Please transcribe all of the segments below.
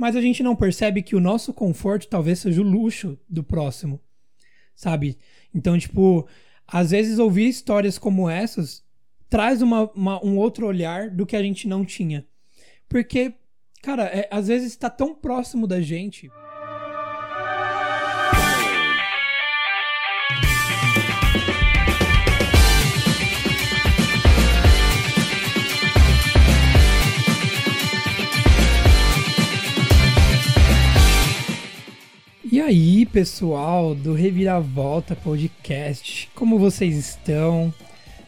mas a gente não percebe que o nosso conforto talvez seja o luxo do próximo, sabe? Então, tipo, às vezes ouvir histórias como essas traz uma, uma, um outro olhar do que a gente não tinha. Porque, cara, é, às vezes está tão próximo da gente. Aí, pessoal do Reviravolta Podcast, como vocês estão?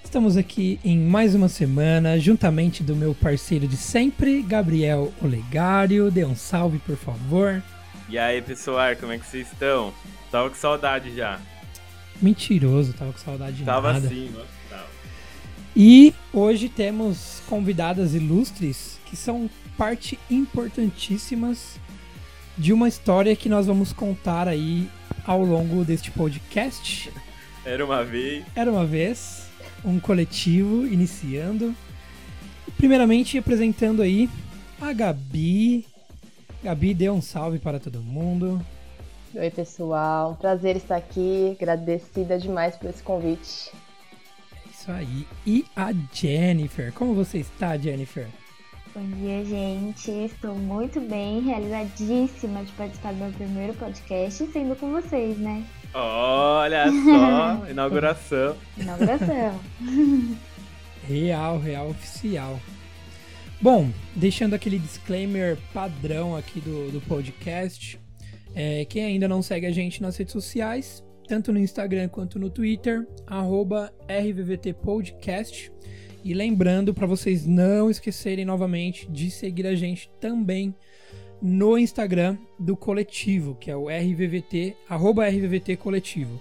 Estamos aqui em mais uma semana, juntamente do meu parceiro de sempre, Gabriel Olegário. Dê um salve, por favor. E aí, pessoal, como é que vocês estão? Tava com saudade já. Mentiroso, tava com saudade de tava nada. sim, nossa, tava. E hoje temos convidadas ilustres que são parte importantíssimas de uma história que nós vamos contar aí ao longo deste podcast. Era uma vez. Era uma vez um coletivo iniciando. Primeiramente apresentando aí a Gabi. Gabi, dê um salve para todo mundo. Oi, pessoal. Prazer estar aqui. Agradecida demais por esse convite. Isso aí. E a Jennifer. Como você está, Jennifer? Bom dia, gente. Estou muito bem, realizadíssima de participar do meu primeiro podcast, sendo com vocês, né? Olha só, inauguração. Inauguração. real, real oficial. Bom, deixando aquele disclaimer padrão aqui do, do podcast. É, quem ainda não segue a gente nas redes sociais, tanto no Instagram quanto no Twitter, arroba RVVTPodcast. E lembrando para vocês não esquecerem novamente de seguir a gente também no Instagram do coletivo, que é o RVVT, arroba RVVT Coletivo.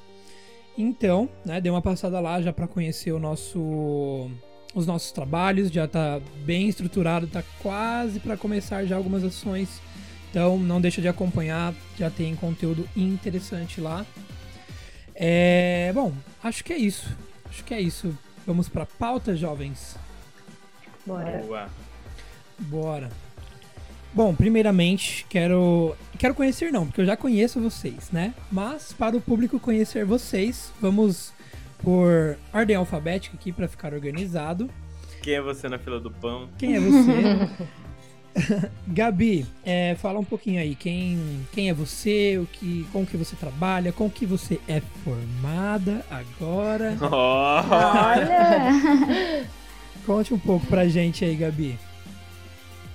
Então, né, dê uma passada lá já para conhecer o nosso, os nossos trabalhos, já tá bem estruturado, tá quase para começar já algumas ações. Então, não deixa de acompanhar, já tem conteúdo interessante lá. É, bom, acho que é isso. Acho que é isso. Vamos pra pauta, jovens? Bora. Boa. Bora. Bom, primeiramente, quero quero conhecer não, porque eu já conheço vocês, né? Mas para o público conhecer vocês, vamos por ordem alfabética aqui para ficar organizado. Quem é você na fila do pão? Quem é você? Gabi, é, fala um pouquinho aí, quem, quem é você, o que, com que você trabalha, com que você é formada agora. Olha! Conte um pouco pra gente aí, Gabi.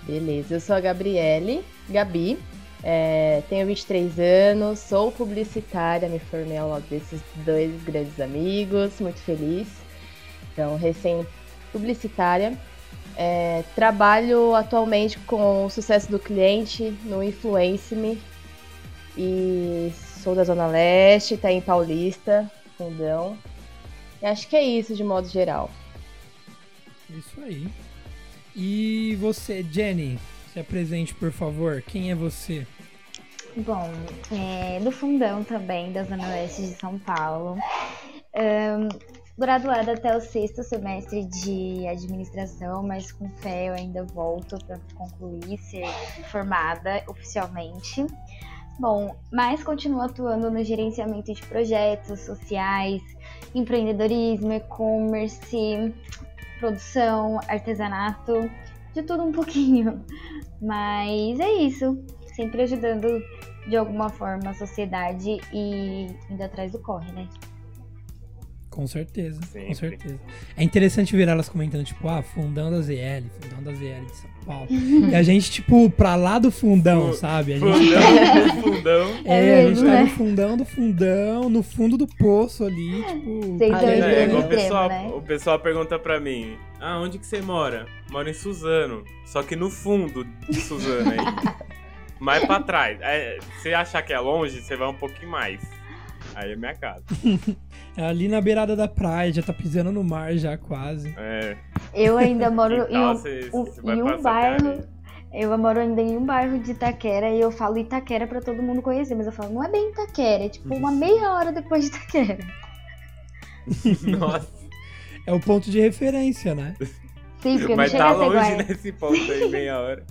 Beleza, eu sou a Gabriele, Gabi, é, tenho 23 anos, sou publicitária, me formei ao lado desses dois grandes amigos, muito feliz. Então, recém-publicitária. É, trabalho atualmente com o sucesso do cliente no Influence-me e sou da Zona Leste, tá em Paulista, Fundão. E acho que é isso de modo geral. Isso aí. E você, Jenny, se apresente, por favor. Quem é você? Bom, é, do fundão também, da Zona Leste de São Paulo. Um, graduada até o sexto semestre de administração, mas com fé eu ainda volto para concluir, ser formada oficialmente. Bom, mas continuo atuando no gerenciamento de projetos sociais, empreendedorismo, e-commerce, produção, artesanato, de tudo um pouquinho. Mas é isso, sempre ajudando de alguma forma a sociedade e indo atrás do corre, né? Com certeza, Sempre. com certeza. É interessante ver elas comentando, tipo, ah, fundão da ZL, fundão da ZL de São Paulo. e a gente, tipo, pra lá do fundão, Fu- sabe? A gente, Fundão, fundão. é, É a gente mesmo, tá né? no fundão do fundão, no fundo do poço ali, tipo. Vocês ah, dois é, É, o pessoal, né? o pessoal pergunta pra mim, ah, onde que você mora? Moro em Suzano, só que no fundo de Suzano aí. mais pra trás. É, se achar que é longe, você vai um pouquinho mais. Aí é minha casa. é ali na beirada da praia, já tá pisando no mar já quase. É, Eu ainda moro em quintal, um, você, um- você vai em um bairro. Eu moro ainda em um bairro de Itaquera e eu falo Itaquera pra todo mundo conhecer, mas eu falo, não é bem Itaquera, é tipo uma meia hora depois de Itaquera. Nossa, É o ponto de referência, né? Sim, porque eu não mas cheguei tá a ser longe nesse ponto aí, meia hora.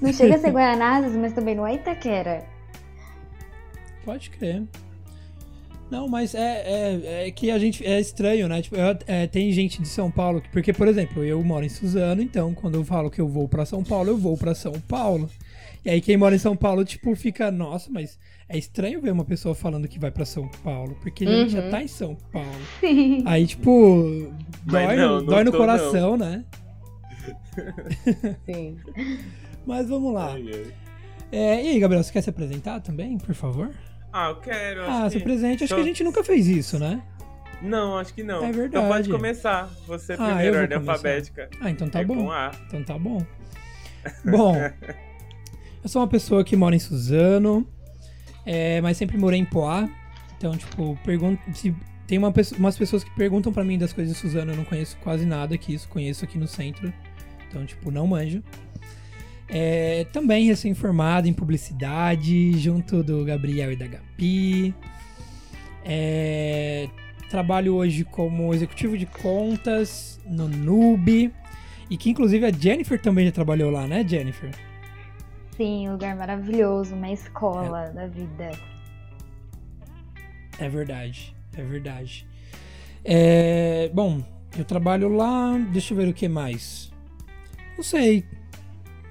Não chega a ser Guaianazes, mas também não é Itaquera. Pode crer. Não, mas é, é, é, que a gente. É estranho, né? Tipo, eu, é, tem gente de São Paulo. Porque, por exemplo, eu moro em Suzano, então quando eu falo que eu vou para São Paulo, eu vou para São Paulo. E aí quem mora em São Paulo, tipo, fica, nossa, mas é estranho ver uma pessoa falando que vai para São Paulo, porque a gente já Uhum. tá em São Paulo. Sim. Aí, tipo, Mas dói, não, no, não dói no tô, coração, né? Sim. Mas vamos lá. É, e aí, Gabriel, você quer se apresentar também, por favor? Ah, eu quero. Ah, acho se que- apresente. Acho que a gente nunca fez isso, né? Não, acho que não. É Então verdade. pode começar. Você Ah, primeiro, ordem começar. alfabética. Ah, então tá é bom. Então tá bom. Bom, eu sou uma pessoa que mora em Suzano, é, mas sempre morei em Poá. Então, tipo, pergunto se tem uma umas pessoas que perguntam pra mim das coisas de Suzano, eu não conheço quase nada aqui, isso conheço aqui no centro. Então, tipo, não manjo. É, também recém-formado em publicidade, junto do Gabriel e da Gabi. É, trabalho hoje como executivo de contas no Nube. E que inclusive a Jennifer também já trabalhou lá, né, Jennifer? Sim, um lugar maravilhoso, uma escola da vida. É verdade, é verdade. É, bom, eu trabalho lá. Deixa eu ver o que mais. Não sei.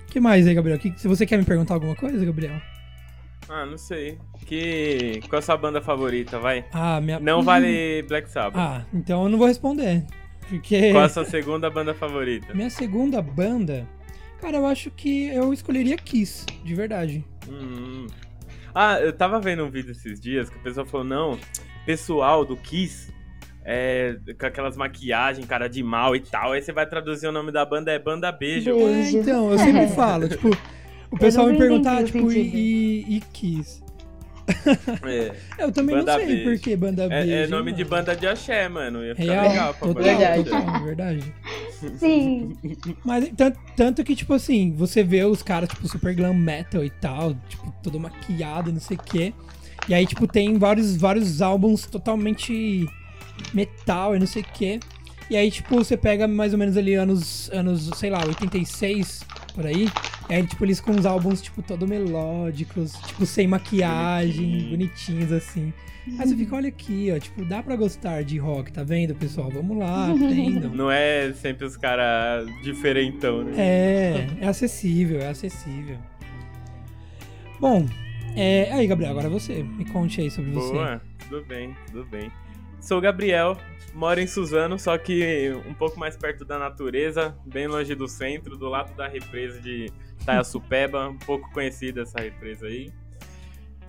O que mais aí, Gabriel? Que, se você quer me perguntar alguma coisa, Gabriel? Ah, não sei. Que... Qual a sua banda favorita, vai? Ah, minha. Não vale Black Sabbath. Ah, então eu não vou responder. Porque. Qual a sua segunda banda favorita? Minha segunda banda. Cara, eu acho que eu escolheria Kiss, de verdade. Hum. Ah, eu tava vendo um vídeo esses dias que o pessoal falou, não, pessoal do Kiss, é, com aquelas maquiagens, cara de mal e tal, aí você vai traduzir o nome da banda, é Banda Beijo. Beijo. É, então, eu sempre falo, tipo, o pessoal me perguntar, tipo, e, e, e Kiss. É, Eu também Banda não sei Beijo. por que banda é- beijo. é nome de mano. banda de axé, mano. Ia ficar Real, legal pra de Verdade. axé. total, verdade. Sim. Mas tanto, tanto que, tipo assim, você vê os caras, tipo, super glam metal e tal, tipo, todo maquiado e não sei o quê. E aí, tipo, tem vários, vários álbuns totalmente metal e não sei o quê. E aí, tipo, você pega mais ou menos ali anos, anos, sei lá, 86, por aí. E aí, tipo, eles com uns álbuns, tipo, todo melódicos, tipo, sem maquiagem, Bonitinho. bonitinhos, assim. Aí você fica, olha aqui, ó, tipo, dá pra gostar de rock, tá vendo, pessoal? Vamos lá, aprendam. Não é sempre os caras diferentão, né? É, é acessível, é acessível. Bom, é, aí, Gabriel, agora você. Me conte aí sobre você. Boa, tudo bem, tudo bem. Sou o Gabriel, moro em Suzano, só que um pouco mais perto da natureza, bem longe do centro, do lado da represa de Taiaçupeba, um pouco conhecida essa represa aí.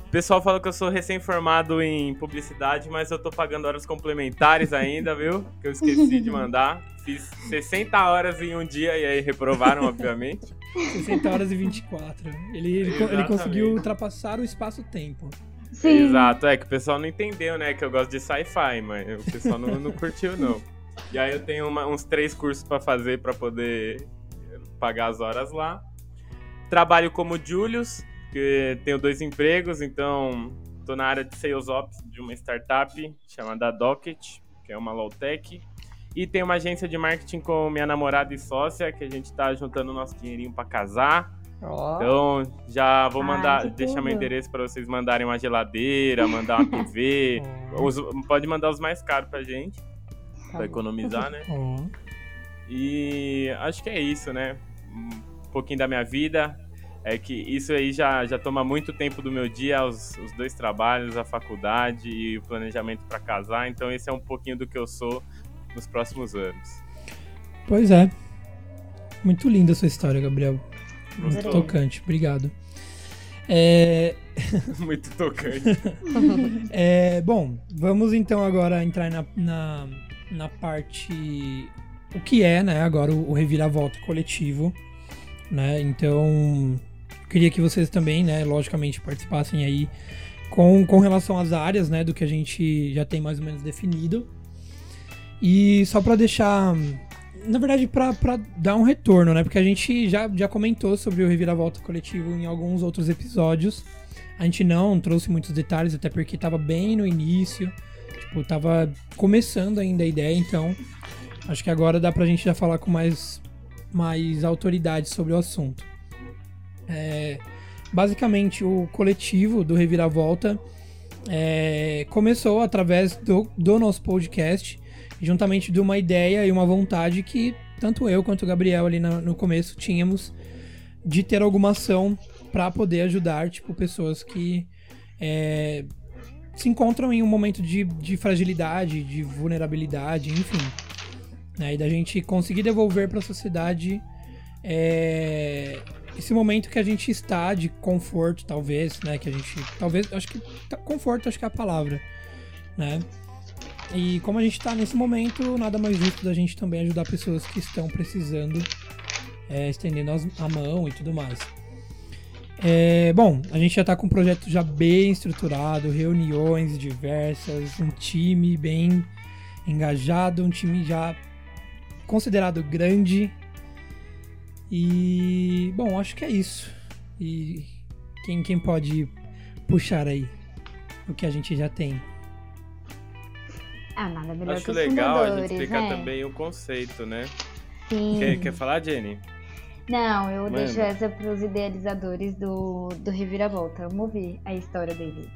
O pessoal fala que eu sou recém-formado em publicidade, mas eu tô pagando horas complementares ainda, viu? Que eu esqueci de mandar. Fiz 60 horas em um dia e aí reprovaram, obviamente. 60 horas e 24. Ele, ele, conseguiu ultrapassar o espaço-tempo. Sim. Exato, é que o pessoal não entendeu, né? Que eu gosto de sci-fi, mas o pessoal não, não curtiu, não. E aí eu tenho uma- uns três cursos pra fazer pra poder pagar as horas lá. Trabalho como Julius, que tenho dois empregos, então tô na área de Sales Ops de uma startup chamada Docket, que é uma low-tech. E tem uma agência de marketing com minha namorada e sócia, que a gente tá juntando nosso dinheirinho pra casar. Ó. Então, já vou Ai, mandar, que deixar meu endereço para vocês mandarem uma geladeira, mandar uma TV. Os- pode mandar os mais caros pra gente, Tá pra economizar, né? ó. E acho que é isso, né? Um pouquinho da minha vida. É que isso aí já, já toma muito tempo do meu dia, os, os dois trabalhos, a faculdade e o planejamento para casar. Então, esse é um pouquinho do que eu sou nos próximos anos. Pois é. Muito linda a sua história, Gabriel. Muito tocante, obrigado. É, muito tocante. É, bom, vamos então agora entrar na, na, na parte. O que é, né? Agora o, o reviravolta coletivo, né? Então, queria que vocês também, né? Logicamente, participassem aí com, com relação às áreas, né? Do que a gente já tem mais ou menos definido. E só pra deixar. Na verdade, pra dar um retorno, né? Porque a gente já, já comentou sobre o reviravolta coletivo em alguns outros episódios. A gente não trouxe muitos detalhes, até porque tava bem no início. Tipo, tava começando ainda a ideia, então acho que agora dá pra gente já falar com mais, mais autoridade sobre o assunto. É, basicamente, o coletivo do Reviravolta é, começou através do, do nosso podcast, juntamente de uma ideia e uma vontade que tanto eu quanto o Gabriel ali no, começo tínhamos de ter alguma ação para poder ajudar, tipo, pessoas que é, se encontram em um momento de, de fragilidade, de vulnerabilidade, enfim. Né? E da gente conseguir devolver para a sociedade é, esse momento que a gente está de conforto, talvez, né? Que a gente. Talvez. Acho que. Conforto, acho que é a palavra. Né? E como a gente está nesse momento, nada mais justo da gente também ajudar pessoas que estão precisando, é, estendendo a mão e tudo mais. É, bom, a gente já está com um projeto já bem estruturado, reuniões diversas, um time bem engajado, um time já considerado grande. E, bom, acho que é isso. E quem, quem pode puxar aí o que a gente já tem? Ah, nada melhor Acho que os legal a gente explicar né? também o conceito, né? Sim. Quer, quer falar, Jenny? Não, eu deixo essa pros idealizadores do, do Reviravolta. Vamos ouvir a história dele.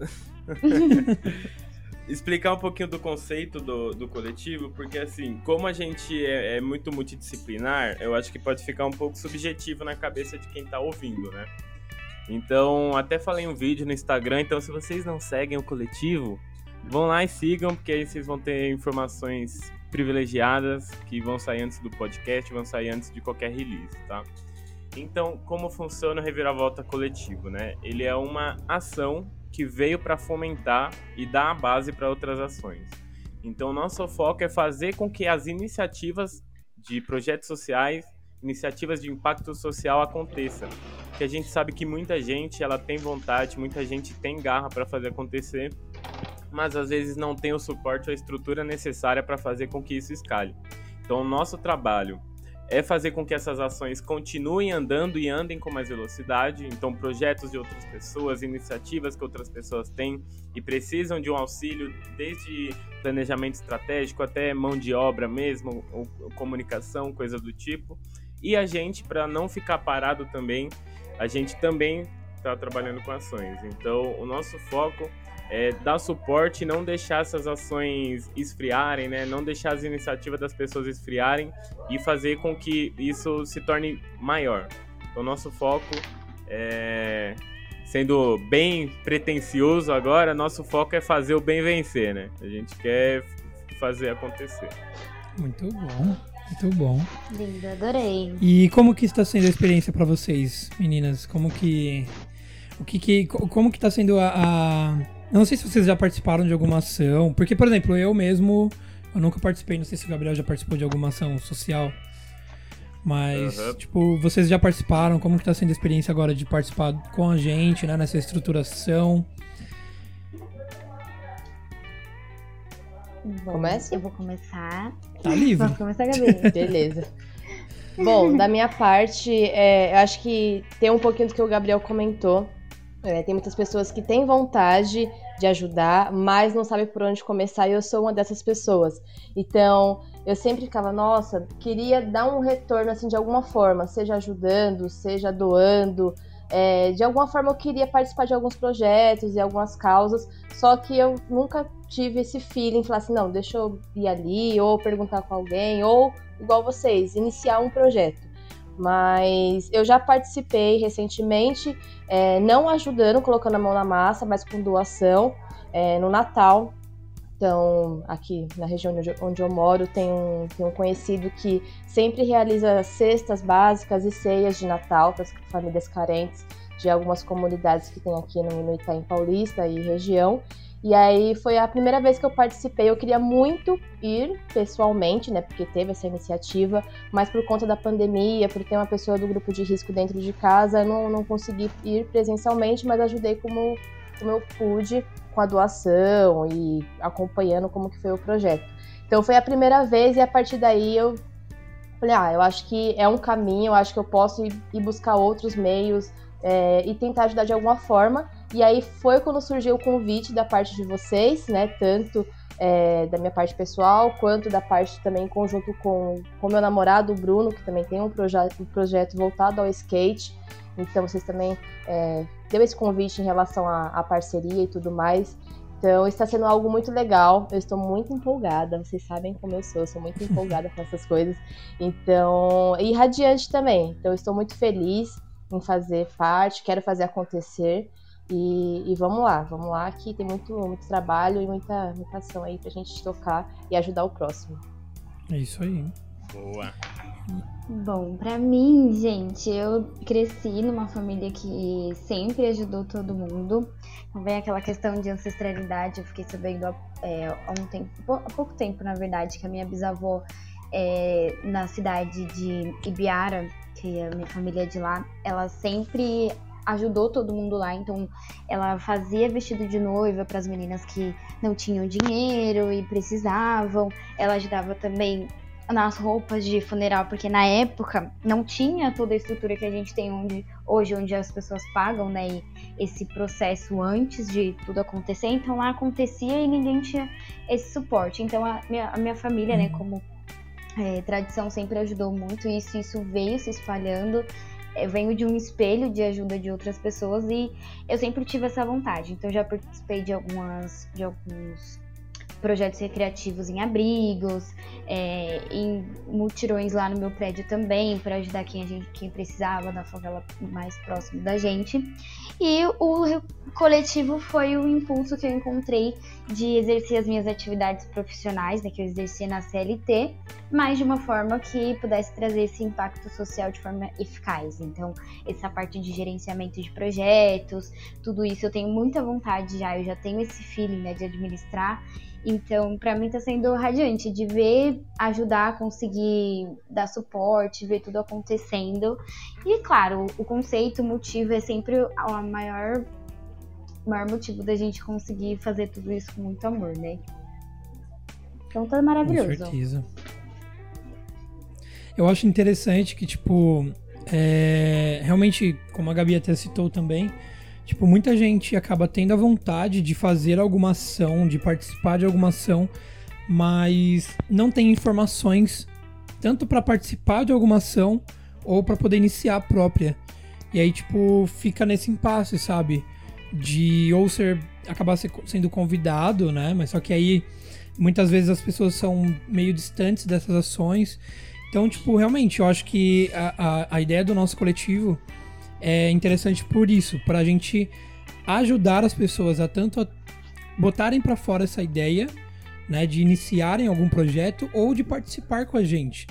Explicar um pouquinho do conceito do, do coletivo, porque assim, como a gente é, é muito multidisciplinar, eu acho que pode ficar um pouco subjetivo na cabeça de quem tá ouvindo, né? Então, até falei um vídeo no Instagram, então se vocês não seguem o coletivo, vão lá e sigam, porque aí vocês vão ter informações privilegiadas que vão sair antes do podcast, vão sair antes de qualquer release, tá? Então, como funciona o Reviravolta Coletivo, né? Ele é uma ação que veio para fomentar e dar a base para outras ações. Então, nosso foco é fazer com que as iniciativas de projetos sociais, iniciativas de impacto social aconteçam. Que a gente sabe que muita gente ela tem vontade, muita gente tem garra para fazer acontecer, mas às vezes não tem o suporte ou a estrutura necessária para fazer com que isso escale. Então, o nosso trabalho é fazer com que essas ações continuem andando e andem com mais velocidade. Então, projetos de outras pessoas, iniciativas que outras pessoas têm e precisam de um auxílio, desde planejamento estratégico até mão de obra mesmo, ou, comunicação, coisa do tipo. E a gente, para não ficar parado também, a gente também está trabalhando com ações. Então, o nosso foco é, dar suporte e não deixar essas ações esfriarem, né? Não deixar as iniciativas das pessoas esfriarem e fazer com que isso se torne maior. Então, nosso foco é sendo bem pretencioso agora, nosso foco é fazer o bem vencer, né? A gente quer fazer acontecer. Muito bom, muito bom. Lindo, adorei. E como que está sendo a experiência para vocês, meninas? Como que o que, que co- como que está sendo a, a eu não sei se vocês já participaram de alguma ação, porque por exemplo, eu mesmo eu nunca participei, não sei se o Gabriel já participou de alguma ação social. Mas, Aham. tipo, vocês já participaram? Como que tá sendo a experiência agora de participar com a gente, né, nessa estruturação? Começa? Eu vou começar. Tá livre. Vamos começar, Gabi. Beleza. Bom, da minha parte, é, eu acho que tem um pouquinho do que o Gabriel comentou. É, tem muitas pessoas que têm vontade de ajudar, mas não sabem por onde começar, e eu sou uma dessas pessoas. Então, eu sempre ficava, nossa, queria dar um retorno assim de alguma forma, seja ajudando, seja doando. É, de alguma forma eu queria participar de alguns projetos e algumas causas, só que eu nunca tive esse feeling, falar assim, não, deixa eu ir ali, ou perguntar com alguém, ou igual vocês, iniciar um projeto. Mas eu já participei recentemente, é, não ajudando, colocando a mão na massa, mas com doação, é, no Natal. Então, aqui na região onde eu- moro, tem um, tem um conhecido que sempre realiza cestas básicas e ceias de Natal para as famílias carentes de algumas comunidades que tem aqui no, no Itaim Paulista e região. E aí foi a primeira vez que eu participei. Eu queria muito ir pessoalmente, né? Porque teve essa iniciativa, mas por conta da pandemia, por ter uma pessoa do grupo de risco dentro de casa, eu não, não consegui ir presencialmente, mas ajudei como, como eu pude com a doação e acompanhando como que foi o projeto. Então foi a primeira vez e a partir daí eu falei, ah, eu acho que é um caminho, eu acho que eu posso ir, ir buscar outros meios é, e tentar ajudar de alguma forma. E aí foi quando surgiu o convite da parte de vocês, né? Tanto é, da minha parte pessoal, quanto da parte também conjunto com o meu namorado, o Bruno, que também tem um, proje um projeto voltado ao skate. Então vocês também é, deu esse convite em relação à parceria e tudo mais. Então está sendo algo muito legal. Eu estou muito empolgada. Vocês sabem como eu sou, eu sou muito empolgada com essas coisas. Então, e radiante também. Então estou muito feliz em fazer parte, quero fazer acontecer. E, e, vamos lá, vamos lá, que tem muito, muito trabalho e muita, muita ação aí pra gente tocar e ajudar o próximo. É isso aí. Boa. Bom, para mim, gente, eu cresci numa família que sempre ajudou todo mundo. Também aquela questão de ancestralidade, eu fiquei sabendo é, há um tempo, há pouco tempo, na verdade, que a minha bisavó é, na cidade de Ibiara, que é a minha família é de lá, ela sempre ajudou todo mundo lá, então ela fazia vestido de noiva para as meninas que não tinham dinheiro e precisavam. Ela ajudava também nas roupas de funeral, porque na época não tinha toda a estrutura que a gente tem onde, hoje, onde as pessoas pagam, né? E esse processo antes de tudo acontecer. Então lá acontecia e ninguém tinha esse suporte. Então a minha, a minha família, né, como é, tradição, sempre ajudou muito isso. Isso veio se espalhando. Eu venho de um espelho de ajuda de outras pessoas e eu sempre tive essa vontade. Então já participei de algumas de alguns projetos recreativos em abrigos, é, em mutirões lá no meu prédio também, para ajudar quem, a gente, quem precisava na favela mais próximo da gente. E o coletivo foi o impulso que eu encontrei de exercer as minhas atividades profissionais, né, que eu exercia na CLT, mas de uma forma que pudesse trazer esse impacto social de forma eficaz. Então, essa parte de gerenciamento de projetos, tudo isso eu tenho muita vontade já, eu já tenho esse feeling né, de administrar então, para mim está sendo radiante de ver, ajudar, conseguir dar suporte, ver tudo acontecendo. E claro, o conceito, o motivo é sempre o maior, maior motivo da gente conseguir fazer tudo isso com muito amor, né? Então tá maravilhoso. Com certeza. Eu acho interessante que, tipo, é, realmente, como a Gabi até citou também, Tipo, muita gente acaba tendo a vontade de fazer alguma ação, de participar de alguma ação, mas não tem informações tanto para participar de alguma ação ou para poder iniciar a própria. E aí, tipo, fica nesse impasse, sabe? De ou ser acabar sendo convidado, né? Mas só que aí muitas vezes as pessoas são meio distantes dessas ações. Então, tipo, realmente, eu acho que a, a, a ideia do nosso coletivo é interessante por isso, para a gente ajudar as pessoas a tanto a botarem para fora essa ideia, né, de iniciarem algum projeto ou de participar com a gente.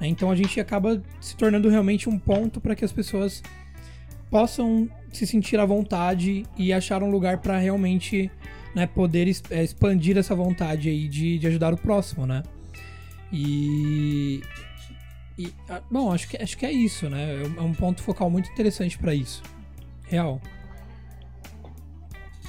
Né? Então a gente acaba se tornando realmente um ponto para que as pessoas possam se sentir à vontade e achar um lugar para realmente né, poder é, expandir essa vontade aí de, de ajudar o próximo, né? E, e, ah, bom, acho que, acho que é isso, né? É um é ponto focal muito interessante para isso. Real.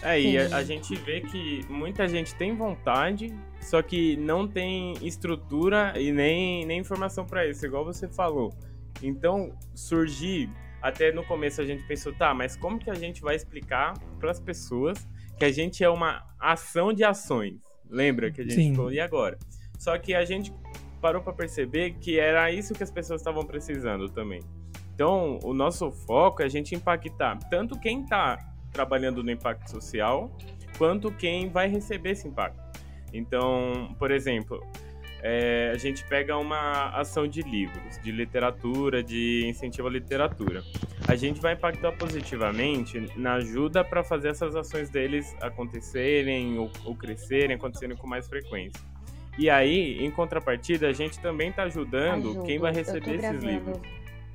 É, e a, a, gente vê que muita gente tem vontade, só que não tem estrutura e nem, nem informação para isso, igual você falou. Então, surgir, até no começo a gente pensou, tá, mas como que a gente vai explicar para as pessoas que a gente é uma ação de ações? Lembra que a gente Sim. falou, e agora? Só que a gente parou para perceber que era isso que as pessoas estavam precisando também. Então, o nosso foco é a gente impactar tanto quem está trabalhando no impacto social, quanto quem vai receber esse impacto. Então, por exemplo, é, a gente pega uma ação de livros, de literatura, de incentivo à literatura. A gente vai impactar positivamente na ajuda para fazer essas ações deles acontecerem ou, ou crescerem, acontecerem com mais frequência. E aí, em contrapartida, a gente também está ajudando Ajudo, quem vai receber esses livros.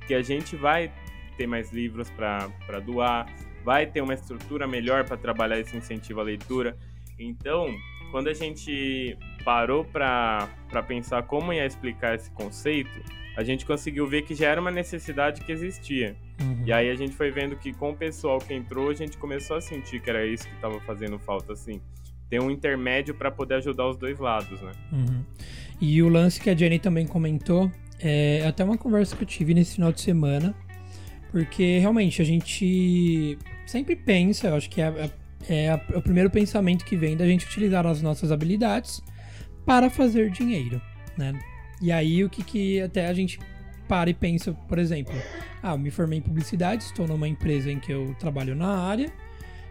Que a gente vai ter mais livros para doar, vai ter uma estrutura melhor para trabalhar esse incentivo à leitura. Então, quando a gente parou para pensar como ia explicar esse conceito, a gente conseguiu ver que já era uma necessidade que existia. Uhum. E aí a gente foi vendo que com o pessoal que entrou, a gente começou a sentir que era isso que estava fazendo falta, assim ter um intermédio para poder ajudar os dois lados, né? Uhum. E o lance que a Jenny também comentou é até uma conversa que eu tive nesse final de semana, porque realmente a gente sempre pensa, eu acho que é, é é, é o primeiro pensamento que vem da gente utilizar as nossas habilidades para fazer dinheiro, né? E aí o que, que até a gente para e pensa, por exemplo, ah, eu me formei em publicidade, estou numa empresa em que eu trabalho na área,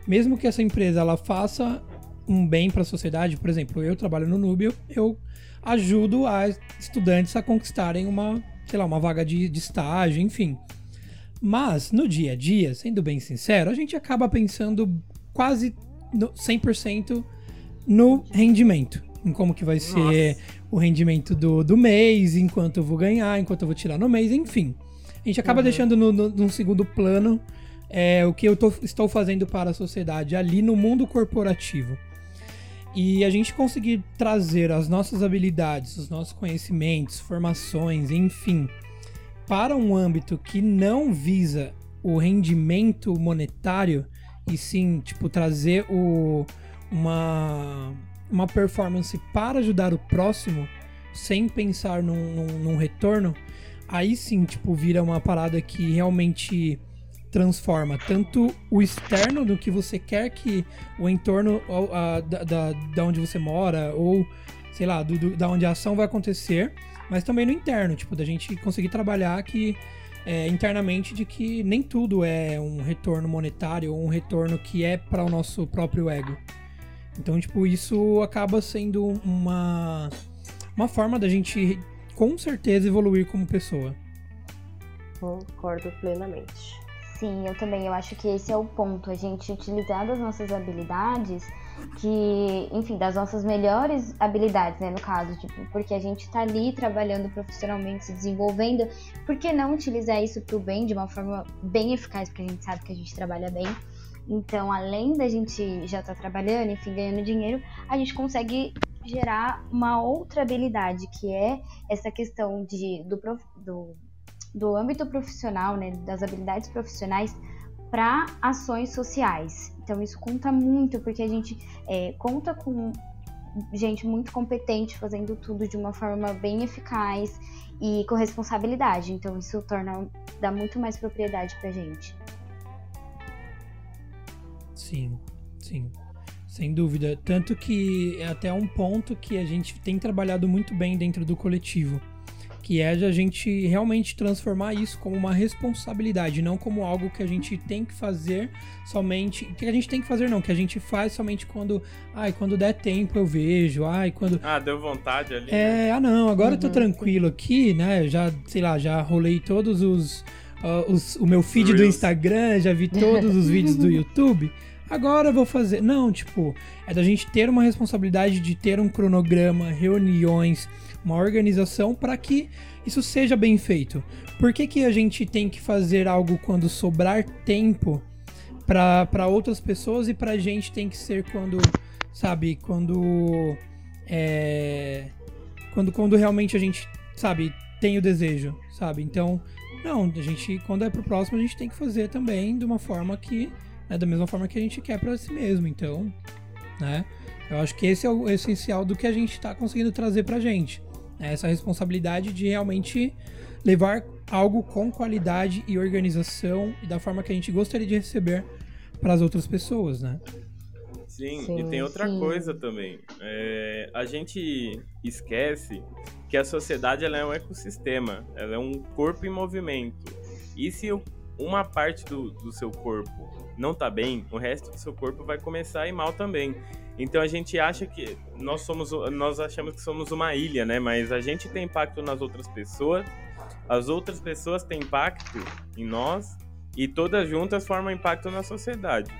mesmo que essa empresa ela faça um bem para a sociedade, por exemplo, eu trabalho no Nubio, eu ajudo a estudantes a conquistarem uma, sei lá, uma vaga de, de estágio, enfim. Mas no dia a dia, sendo bem sincero, a gente acaba pensando quase no 100% no rendimento, em como que vai Nossa. ser o rendimento do, do mês, enquanto eu vou ganhar, enquanto eu vou tirar no mês, enfim. A gente acaba uhum. deixando no, no, num segundo plano é, o que eu tô, estou fazendo para a sociedade ali no mundo corporativo. E a gente conseguir trazer as nossas habilidades, os nossos conhecimentos, formações, enfim, para um âmbito que não visa o rendimento monetário, e sim, tipo, trazer o, uma, uma performance para ajudar o próximo, sem pensar num, num, num retorno, aí sim, tipo, vira uma parada que realmente transforma tanto o externo do que você quer que o entorno a, da, da, da onde você mora ou sei lá, do, do, da onde a ação vai acontecer, mas também no interno, tipo, da gente conseguir trabalhar que é, internamente de que nem tudo é um retorno monetário ou um retorno que é para o nosso próprio ego. Então, tipo, isso acaba sendo uma, uma forma da gente com certeza evoluir como pessoa. Concordo plenamente. Sim, eu também. Eu acho que esse é o ponto. A gente utilizar das nossas habilidades, que, enfim, das nossas melhores habilidades, né, no caso, tipo, porque a gente tá ali trabalhando profissionalmente, se desenvolvendo, por que não utilizar isso pro bem de uma forma bem eficaz, porque a gente sabe que a gente trabalha bem. Então, além da gente já estar tá trabalhando, enfim, ganhando dinheiro, a gente consegue gerar uma outra habilidade, que é essa questão de, do, do do âmbito profissional, né, das habilidades profissionais para ações sociais. Então isso conta muito porque a gente é, conta com gente muito competente fazendo tudo de uma forma bem eficaz e com responsabilidade. Então isso torna dá muito mais propriedade para gente. Sim, sim. Sem dúvida. Tanto que é até um ponto que a gente tem trabalhado muito bem dentro do coletivo que é de a gente realmente transformar isso como uma responsabilidade, não como algo que a gente tem que fazer somente, que a gente tem que fazer não, que a gente faz somente quando, ai, quando der tempo eu vejo, ai, quando Ah, deu vontade ali. É, né? ah não, agora uhum. eu tô uhum. tranquilo aqui, né? Já, sei lá, já rolei todos os, uh, os o meu feed Reels. do Instagram, já vi todos os vídeos do YouTube. Agora eu vou fazer. Não, tipo, é da gente ter uma responsabilidade de ter um cronograma, reuniões, uma organização para que isso seja bem feito. Por que, que a gente tem que fazer algo quando sobrar tempo para outras pessoas e para a gente tem que ser quando, sabe, quando é, quando quando realmente a gente, sabe, tem o desejo, sabe? Então, não, a gente quando é pro próximo a gente tem que fazer também de uma forma que, né, da mesma forma que a gente quer para si mesmo. Então, né? Eu acho que esse é o essencial do que a gente está conseguindo trazer pra gente. É essa responsabilidade de realmente levar algo com qualidade e organização e da forma que a gente gostaria de receber para as outras pessoas, né? Sim, sim e tem outra sim. coisa também. É, a gente esquece que a sociedade ela é um ecossistema, ela é um corpo em movimento. E se uma parte do, do seu corpo não tá bem, o resto do seu corpo vai começar a ir mal também. Então a gente acha que nós somos, nós achamos que somos uma ilha, né? Mas a gente tem impacto nas outras pessoas, as outras pessoas têm impacto em nós e todas juntas formam impacto na sociedade.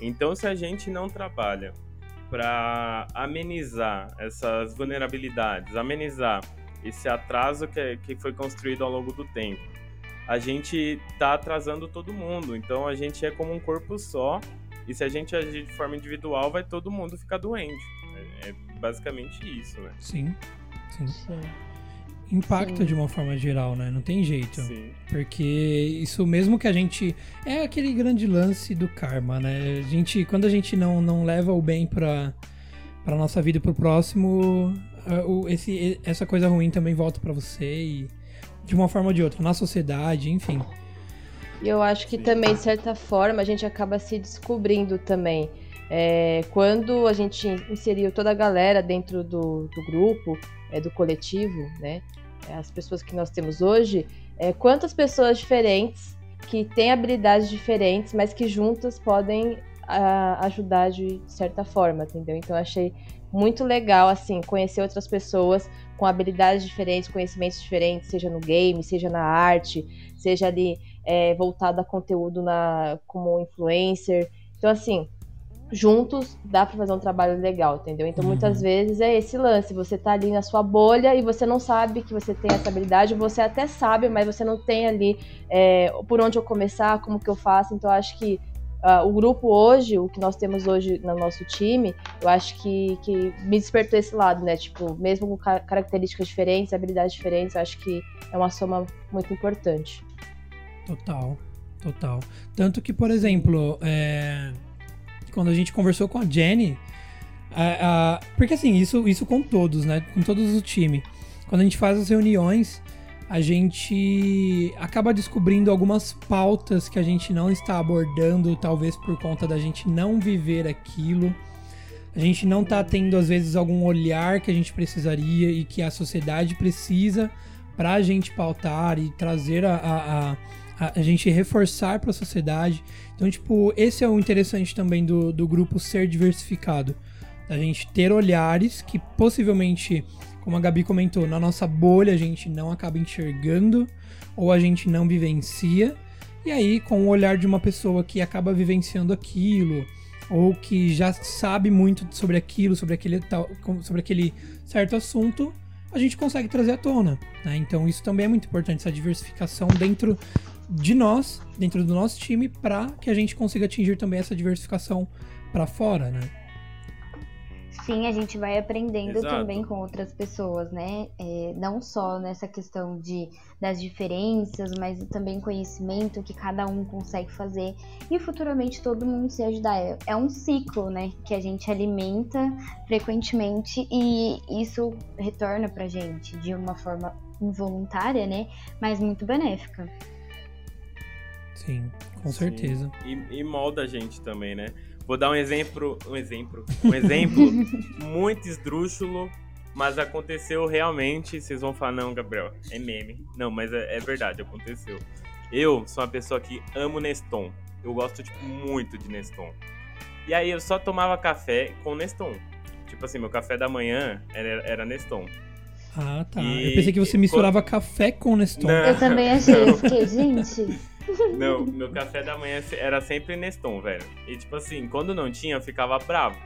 Então se a gente não trabalha para amenizar essas vulnerabilidades, amenizar esse atraso que, que foi construído ao longo do tempo, a gente está atrasando todo mundo. Então a gente é como um corpo só e se a gente agir de forma individual, vai todo mundo ficar doente. É, é basicamente isso, né? Sim, sim. sim. Impacta sim. de uma forma geral, né? Não tem jeito. Sim. Porque isso mesmo que a gente. É aquele grande lance do karma, né? A gente, quando a gente não, não leva o bem pra, pra nossa vida e pro próximo, esse, essa coisa ruim também volta para você e de uma forma ou de outra, na sociedade, enfim. E eu acho que Sim. também, de certa forma, a gente acaba se descobrindo também. É, quando a gente inseriu toda a galera dentro do, do grupo, é, do coletivo, né? é, As pessoas que nós temos hoje, é, quantas pessoas diferentes que têm habilidades diferentes, mas que juntas podem ah, ajudar de certa forma, entendeu? Então eu achei muito legal, assim, conhecer outras pessoas com habilidades diferentes, conhecimentos diferentes, seja no game, seja na arte, seja ali é, voltado a conteúdo na, como influencer. Então, assim, juntos dá pra fazer um trabalho legal, entendeu? Então, Uhum. muitas vezes é esse lance, você tá ali na sua bolha e você não sabe que você tem essa habilidade, você até sabe, mas você não tem ali é, por onde eu começar, como que eu faço. Então, eu acho que ah, o grupo hoje, o que nós temos hoje no nosso time, eu acho que, que me despertou esse lado, né? Tipo, mesmo com ca- características diferentes, habilidades diferentes, eu acho que é uma soma muito importante. Total, total. Tanto que, por exemplo, é, quando a gente conversou com a Jenny, a- a- porque assim, isso, isso com todos, né? Com todos o time. Quando a gente faz as reuniões, a gente acaba descobrindo algumas pautas que a gente não está abordando, talvez por conta da gente não viver aquilo. A gente não tá tendo, às vezes, algum olhar que a gente precisaria e que a sociedade precisa pra gente pautar e trazer a, a, a, a- a gente reforçar pra sociedade. Então, tipo, esse é o interessante também do, do grupo ser diversificado. Da gente ter olhares que possivelmente, como a Gabi comentou, na nossa bolha a gente não acaba enxergando ou a gente não vivencia. E aí, com o olhar de uma pessoa que acaba vivenciando aquilo, ou que já sabe muito sobre aquilo, sobre aquele, tal, sobre aquele certo assunto, a gente consegue trazer à tona. né? Então isso também é muito importante, essa diversificação dentro de nós, dentro do nosso time, para que a gente consiga atingir também essa diversificação para fora, né? Sim, a gente vai aprendendo Exato. também com outras pessoas, né? É, não só nessa questão de, das diferenças, mas também conhecimento que cada um consegue fazer e futuramente todo mundo se ajudar. É, é um ciclo, né? Que a gente alimenta frequentemente e isso retorna pra gente de uma forma involuntária, né? Mas muito benéfica. Sim, com Sim. certeza. E, e molda a gente também, né? Vou dar um exemplo, um exemplo, um exemplo muito esdrúxulo, mas aconteceu realmente. Vocês vão falar, não, Gabriel, é meme. Não, mas é, é verdade, aconteceu. Eu sou uma pessoa que amo Neston. Eu gosto, tipo, muito de Neston. E aí eu só tomava café com Neston. Tipo assim, meu café da manhã era, era Neston. Ah, tá. E- Eu pensei que você misturava café com Neston. Não. Eu também achei, Não. eu fiquei, gente. Não, meu café da manhã era sempre Neston, velho. E tipo assim, quando não tinha, eu ficava bravo.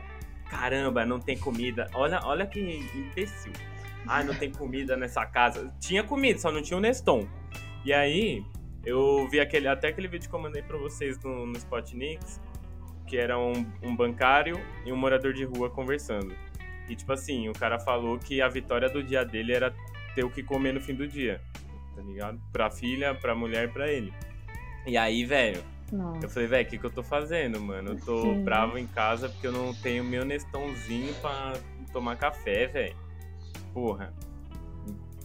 Caramba, não tem comida. Olha, olha que imbecil. Ai, não tem comida nessa casa. Tinha comida, só não tinha o Neston. E aí, eu vi aquele, até aquele vídeo que eu mandei pra vocês no, no Spotnix, que era um, um bancário e um morador de rua conversando. E tipo assim, o cara falou que a vitória do dia dele era ter o que comer no fim do dia. Tá ligado? Pra filha, pra mulher pra ele. E aí, velho, eu falei, velho, o que, que eu tô fazendo, mano? Eu tô Sim. bravo em casa porque eu não tenho meu Nestãozinho pra tomar café, velho. Porra.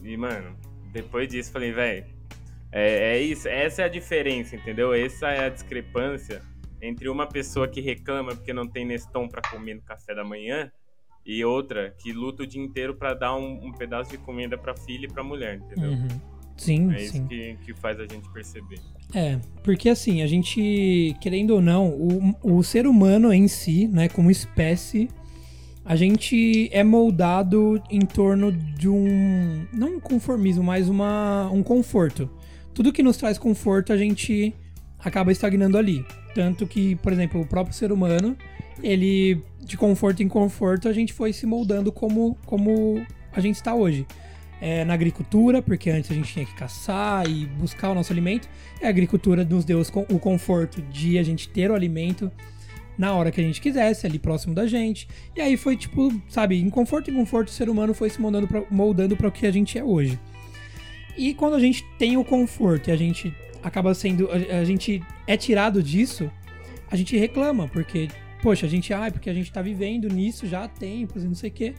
E, mano, depois disso, falei, velho, é, é isso, essa é a diferença, entendeu? Essa é a discrepância entre uma pessoa que reclama porque não tem Nestão pra comer no café da manhã e outra que luta o dia inteiro pra dar um, um pedaço de comida pra filha e pra mulher, entendeu? Uhum. Sim, É isso sim. que, que faz a gente perceber. É, porque assim, a gente, querendo ou não, o, o ser humano em si, né, como espécie, a gente é moldado em torno de um. Não um conformismo, mas uma, um conforto. Tudo que nos traz conforto, a gente acaba estagnando ali. Tanto que, por exemplo, o próprio ser humano, ele, de conforto em conforto, a gente foi se moldando como, como a gente está hoje. É, na agricultura, porque antes a gente tinha que caçar e buscar o nosso alimento. E a agricultura nos deu o conforto de a gente ter o alimento na hora que a gente quisesse, ali próximo da gente. E aí foi tipo, sabe, em conforto em conforto o ser humano foi se moldando moldando para o que a gente é hoje. E quando a gente tem o conforto e a gente acaba sendo. A, a gente é tirado disso, a gente reclama, porque, poxa, a gente. Ah, porque a gente tá vivendo nisso já há tempos e não sei o quê.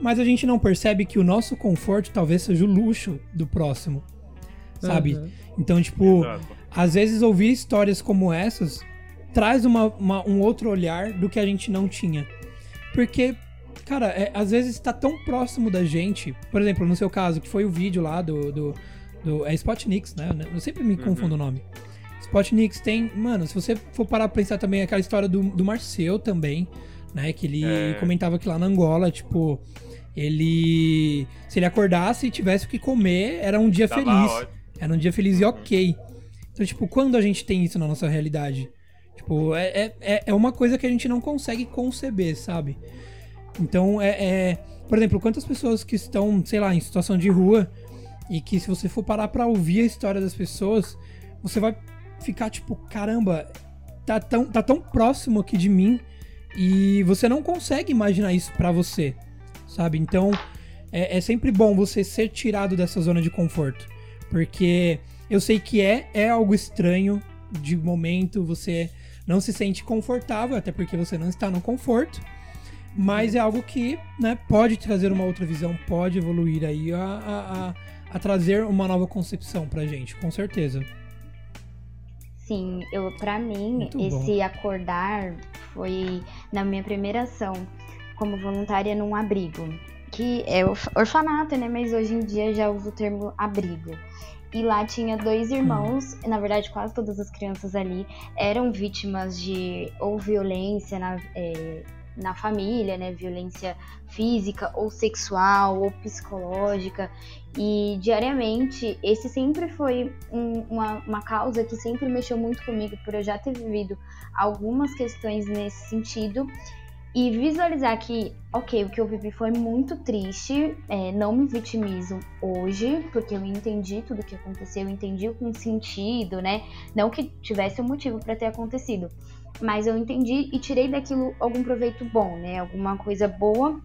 Mas a gente não percebe que o nosso conforto talvez seja o luxo do próximo. Sabe? Uhum. Então, tipo, Exato. às vezes ouvir histórias como essas traz uma, uma, um outro olhar do que a gente não tinha. Porque, cara, é, às vezes está tão próximo da gente. Por exemplo, no seu caso, que foi o vídeo lá do. do, do é Spotnix, né? Eu sempre me confundo uhum. o nome. Spotnix tem. Mano, se você for parar pra pensar também aquela história do, do Marcel também, né? Que ele é. comentava que lá na Angola, tipo. Ele. Se ele acordasse e tivesse o que comer, era um dia Tava feliz. Ótimo. Era um dia feliz e ok. Então, tipo, quando a gente tem isso na nossa realidade? Tipo, é, é, é, é uma coisa que a gente não consegue conceber, sabe? Então, é, é. Por exemplo, quantas pessoas que estão, sei lá, em situação de rua e que se você for parar pra ouvir a história das pessoas, você vai ficar tipo, caramba, tá tão, tá tão próximo aqui de mim e você não consegue imaginar isso para você, sabe? Então, é, é sempre bom você ser tirado dessa zona de conforto, porque eu sei que é, é algo estranho de momento, você não se sente confortável, até porque você não está no conforto. Mas é algo que né, pode trazer uma outra visão, pode evoluir aí a, a, a, a trazer uma nova concepção pra gente, com certeza. Sim, eu para mim Muito esse bom. acordar foi na minha primeira ação como voluntária num abrigo, que é orfanato, né? Mas hoje em dia já uso o termo abrigo. E lá tinha dois irmãos, hum. na verdade quase todas as crianças ali eram vítimas de ou violência na, é, na família, né? Violência física ou sexual ou psicológica. E diariamente, esse sempre foi um, uma, uma causa que sempre mexeu muito comigo, por eu já ter vivido algumas questões nesse sentido e visualizar que, ok, o que eu vivi foi muito triste, é, não me vitimizo hoje, porque eu entendi tudo o que aconteceu, eu entendi com sentido, né? Não que tivesse um motivo para ter acontecido, mas eu entendi e tirei daquilo algum proveito bom, né? Alguma coisa boa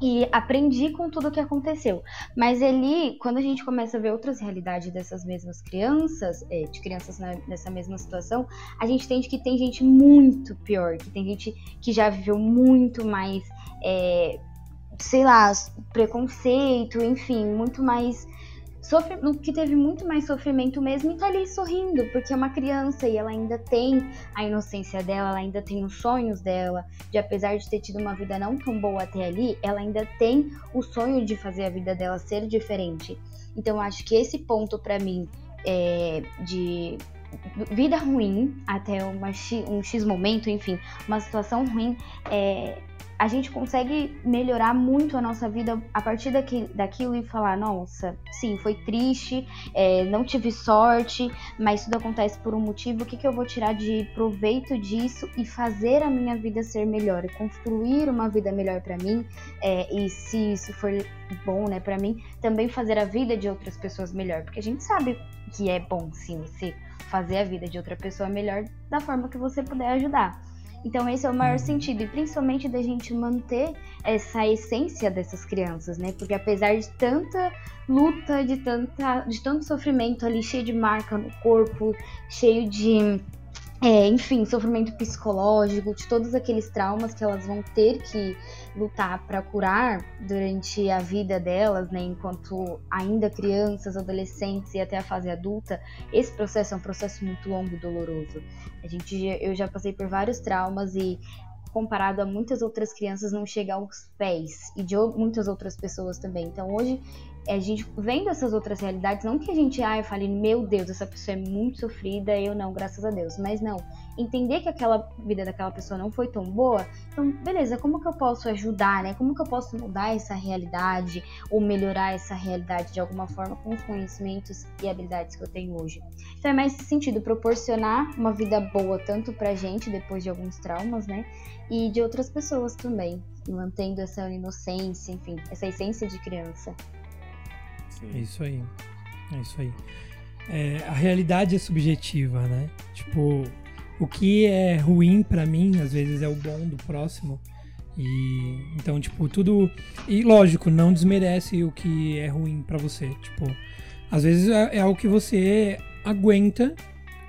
e aprendi com tudo o que aconteceu. Mas ali, quando a gente começa a ver outras realidades dessas mesmas crianças, é, de crianças nessa mesma situação, a gente entende que tem gente muito pior, que tem gente que já viveu muito mais, é, sei lá, preconceito, enfim, muito mais sofre, que teve muito mais sofrimento mesmo e tá ali sorrindo, porque é uma criança e ela ainda tem a inocência dela, ela ainda tem os sonhos dela, de apesar de ter tido uma vida não tão boa até ali, ela ainda tem o sonho de fazer a vida dela ser diferente. Então acho que esse ponto para mim é, de vida ruim até uma, um X momento, enfim, uma situação ruim, é, a gente consegue melhorar muito a nossa vida a partir daqui, daquilo e falar: nossa, sim, foi triste, é, não tive sorte, mas tudo acontece por um motivo. O que, que eu vou tirar de proveito disso e fazer a minha vida ser melhor, construir uma vida melhor para mim? É, e se isso for bom, né, para mim, também fazer a vida de outras pessoas melhor, porque a gente sabe que é bom, sim, se fazer a vida de outra pessoa melhor da forma que você puder ajudar. Então esse é o maior sentido, e principalmente da gente manter essa essência dessas crianças, né? Porque apesar de tanta luta, de, tanta, de tanto sofrimento ali, cheio de marca no corpo, cheio de é, enfim, sofrimento psicológico, de todos aqueles traumas que elas vão ter que lutar para curar durante a vida delas, né, enquanto ainda crianças, adolescentes e até a fase adulta, esse processo é um processo muito longo e doloroso. A gente, eu já passei por vários traumas e comparado a muitas outras crianças não chega aos pés e de muitas outras pessoas também. Então hoje a gente vendo essas outras realidades, não que a gente, ah, eu fale, meu Deus, essa pessoa é muito sofrida, eu não, graças a Deus. Mas não, entender que aquela vida daquela pessoa não foi tão boa, então, beleza, como que eu posso ajudar, né? Como que eu posso mudar essa realidade ou melhorar essa realidade de alguma forma com os conhecimentos e habilidades que eu tenho hoje? Então é mais esse sentido, proporcionar uma vida boa tanto pra gente depois de alguns traumas, né? E de outras pessoas também, mantendo essa inocência, enfim, essa essência de criança. É isso aí. É isso aí. É, a realidade é subjetiva, né? Tipo, o que é ruim para mim, às vezes é o bom do próximo. E então, tipo, tudo. E lógico, não desmerece o que é ruim para você. Tipo, às vezes é, é algo que você aguenta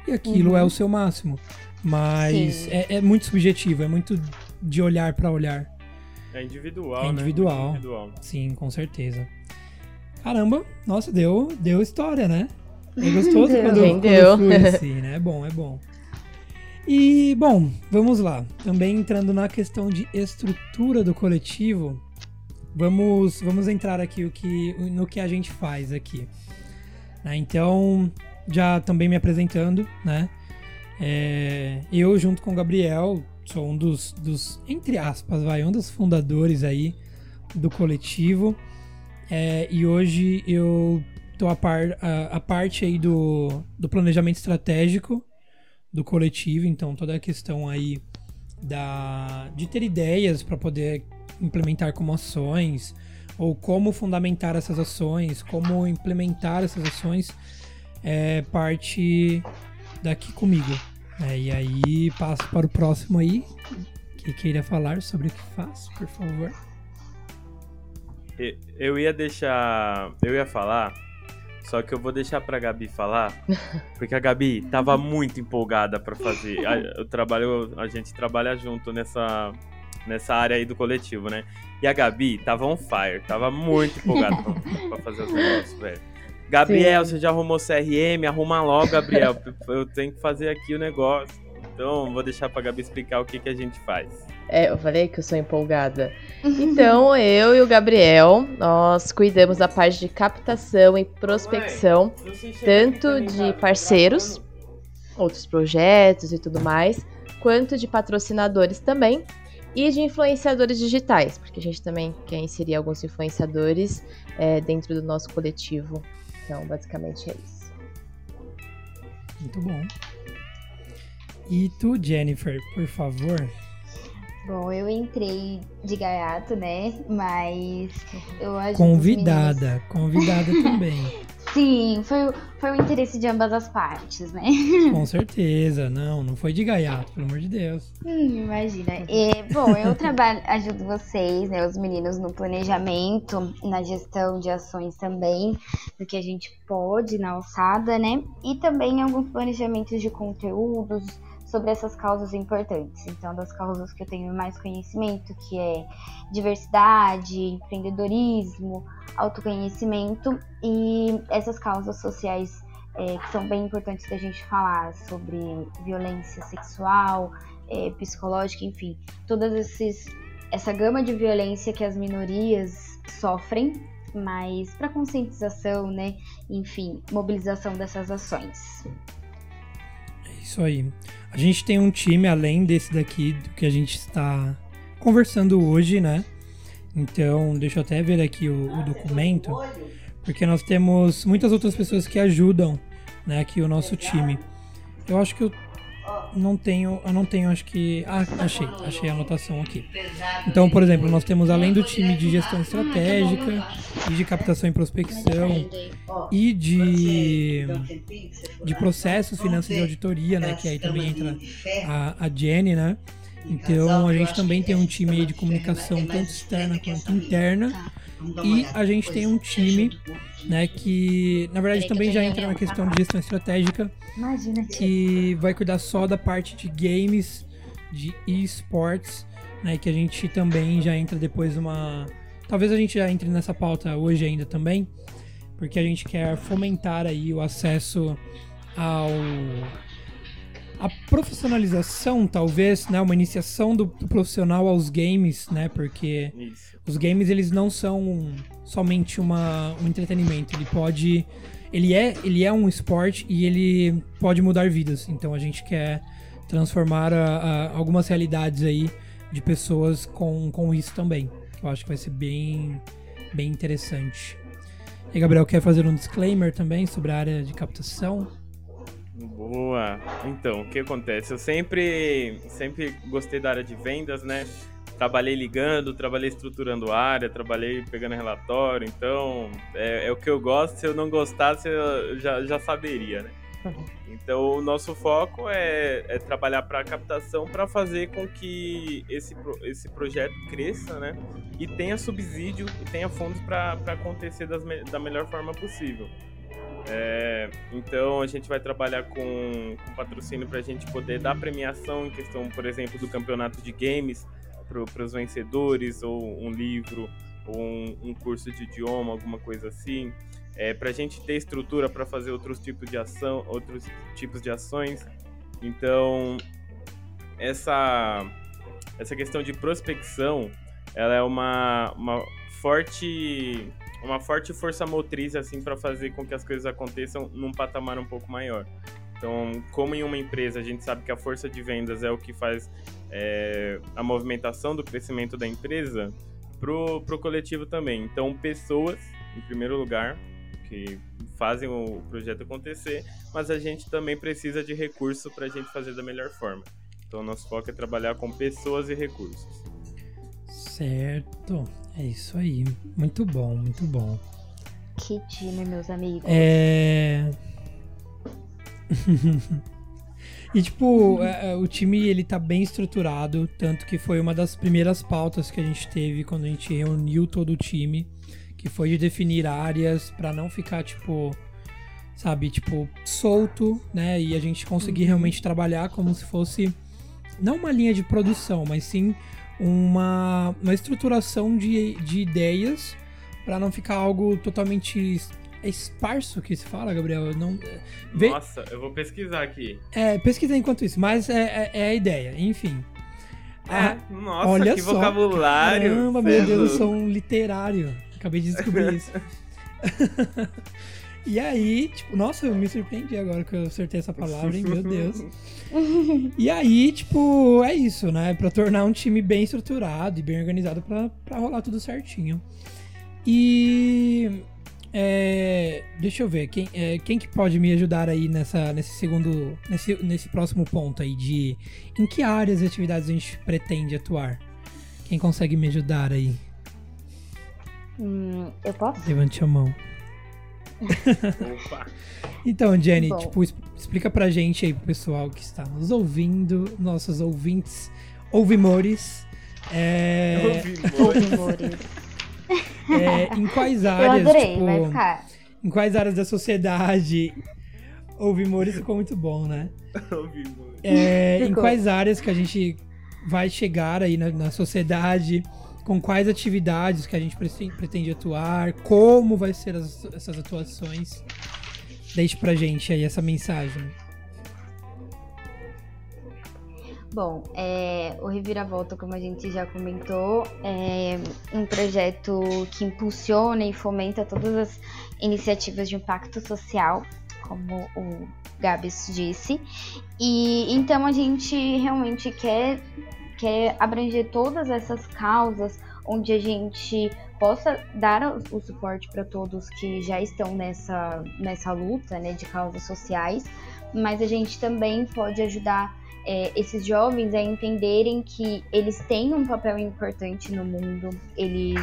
e aquilo uhum. é o seu máximo. Mas é, é, muito subjetivo, é muito de olhar para olhar. É individual, é individual, né? individual. Sim, com certeza. Caramba, nossa, deu, deu história, né? É gostoso quando, Entendeu. quando flui assim, né? É bom, é bom. E, bom, vamos lá. Também entrando na questão de estrutura do coletivo, vamos, vamos entrar aqui o que, no que a gente faz aqui. né? Então, já também me apresentando, né? É, eu, junto com o Gabriel, sou um dos, dos, entre aspas, vai, um dos fundadores aí do coletivo. É, e hoje eu tô a, par, a, a parte aí do, do planejamento estratégico do coletivo, então toda a questão aí da, de ter ideias para poder implementar como ações, ou como fundamentar essas ações, como implementar essas ações, é parte daqui comigo. É, e aí passo para o próximo aí, que queira falar sobre o que faz, por favor. Eu ia deixar. Eu ia falar, só que eu vou deixar pra Gabi falar, porque a Gabi tava muito empolgada pra fazer. A, trabalho, a gente trabalha junto nessa, nessa área aí do coletivo, né? E a Gabi tava on fire, tava muito empolgada pra, pra fazer os negócios, velho. Gabriel, Sim. você já arrumou CRM? Arruma logo, Gabriel. Eu tenho que fazer aqui o negócio. Então, vou deixar pra Gabi explicar o que, que a gente faz. É, eu falei que eu sou empolgada. Então, eu e o Gabriel, nós cuidamos da parte de captação e prospecção, tanto de parceiros, outros projetos e tudo mais, quanto de patrocinadores também, e de influenciadores digitais, porque a gente também quer inserir alguns influenciadores é, dentro do nosso coletivo. Então, basicamente é isso. Muito bom. E tu, Jennifer, por favor? Bom, eu entrei de gaiato, né? Mas eu ajudo os Convidada, convidada também. Sim, foi, foi o interesse de ambas as partes, né? Com certeza. Não, não foi de gaiato, pelo amor de Deus. Hum, imagina. É, bom, eu trabalho, ajudo vocês, né, os meninos, no planejamento, na gestão de ações também, do que a gente pode na alçada, né? E também alguns planejamentos de conteúdos sobre essas causas importantes. Então, das causas que eu tenho mais conhecimento, que é diversidade, empreendedorismo, autoconhecimento e essas causas sociais é, que são bem importantes da gente falar sobre violência sexual, é, psicológica, enfim, todas esses essa gama de violência que as minorias sofrem, mas para conscientização, né, enfim, mobilização dessas ações. Isso aí. A gente tem um time além desse daqui do que a gente está conversando hoje, né? Então, deixa eu até ver aqui o, o documento, porque nós temos muitas outras pessoas que ajudam, né, aqui o nosso time. Eu acho que eu não tenho, eu não tenho, acho que, ah, achei, achei a anotação aqui. Então, por exemplo, nós temos além do time de gestão estratégica e de captação e prospecção e de de processos, finanças e auditoria, né, que aí também entra a, a Jenny, né? Então a gente também tem um time de comunicação tanto externa quanto interna. E a gente tem um time, né, que na verdade também já entra na questão de gestão estratégica, Imagina, tia. que vai cuidar só da parte de games, de esportes, né, que a gente também já entra depois numa... Talvez a gente já entre nessa pauta hoje ainda também, porque a gente quer fomentar aí o acesso ao a profissionalização, talvez, né, uma iniciação do, do profissional aos games, né, porque Isso. os games eles não são somente uma, um entretenimento, ele pode ele é ele é um esporte e ele pode mudar vidas. Então a gente quer transformar a- a- algumas realidades aí de pessoas com, com isso também. Eu acho que vai ser bem bem interessante. E Gabriel quer fazer um disclaimer também sobre a área de captação? Boa. Então, o que acontece? Eu sempre, sempre gostei da área de vendas, né? Trabalhei ligando, trabalhei estruturando área, trabalhei pegando relatório, então é, é o que eu gosto. Se eu não gostasse, eu já, já saberia, né? Então, o nosso foco é, é trabalhar para captação para fazer com que esse, esse projeto cresça, né? E tenha subsídio e tenha fundos para acontecer das da melhor forma possível. É, então a gente vai trabalhar com, com patrocínio para a gente poder dar premiação em questão, por exemplo, do campeonato de games para os vencedores, ou um livro um, um curso de idioma, alguma coisa assim, é, para a gente ter estrutura para fazer outros tipos de ação, outros tipos de ações. Então, essa, essa questão de prospecção, ela é uma, uma forte uma forte força motriz assim para fazer com que as coisas aconteçam num patamar um pouco maior. Então, como em uma empresa a gente sabe que a força de vendas é o que faz é, a movimentação do crescimento da empresa, pro, pro coletivo também. Então, pessoas, em primeiro lugar, que fazem o projeto acontecer, mas a gente também precisa de recurso para a gente fazer da melhor forma. Então, nosso foco é trabalhar com pessoas e recursos. Certo, é isso aí. Muito bom, muito bom. Que time, meus amigos. É. e tipo, é, é, o time ele tá bem estruturado, tanto que foi uma das primeiras pautas que a gente teve quando a gente reuniu todo o time, que foi de definir áreas para não ficar tipo, sabe, tipo solto, né? E a gente conseguir uhum. realmente trabalhar como se fosse não uma linha de produção, mas sim uma, uma estruturação de, de ideias para não ficar algo totalmente é esparso que se fala, Gabriel? Não, é, vê... Nossa, eu vou pesquisar aqui. É, pesquisa enquanto isso, mas é, é, é a ideia, enfim. É, ah, nossa, olha que só. vocabulário. Caramba, meu Deus, eu sou um literário. Acabei de descobrir isso. e aí, tipo, nossa, eu me surpreendi agora que eu acertei essa palavra, hein? Meu Deus. e aí, tipo, é isso, né? Pra tornar um time bem estruturado e bem organizado pra, pra rolar tudo certinho. E é, deixa eu ver, quem, é, quem que pode me ajudar aí nessa, nesse segundo, nesse, nesse próximo ponto aí de em que áreas e atividades a gente pretende atuar? Quem consegue me ajudar aí? Hum, eu posso? Levante a mão. Então, Jenny, Bom. tipo, explica pra gente aí, pro pessoal que está nos ouvindo, nossos ouvintes, ouvimores. É... Ouvimores. É, em quais áreas. Eu adorei, tipo, vai ficar. Em quais áreas da sociedade. Ouvimores ficou muito bom, né? É, em quais áreas que a gente vai chegar aí na, na sociedade, com quais atividades que a gente pretende atuar, como vai ser as, essas atuações. Deixe pra gente aí essa mensagem. Bom, é, o Reviravolta, como a gente já comentou, é um projeto que impulsiona e fomenta todas as iniciativas de impacto social, como o Gabs disse. E então a gente realmente quer, quer abranger todas essas causas onde a gente possa dar o suporte para todos que já estão nessa, nessa luta né, de causas sociais, mas a gente também pode ajudar é, esses jovens a entenderem que eles têm um papel importante no mundo, eles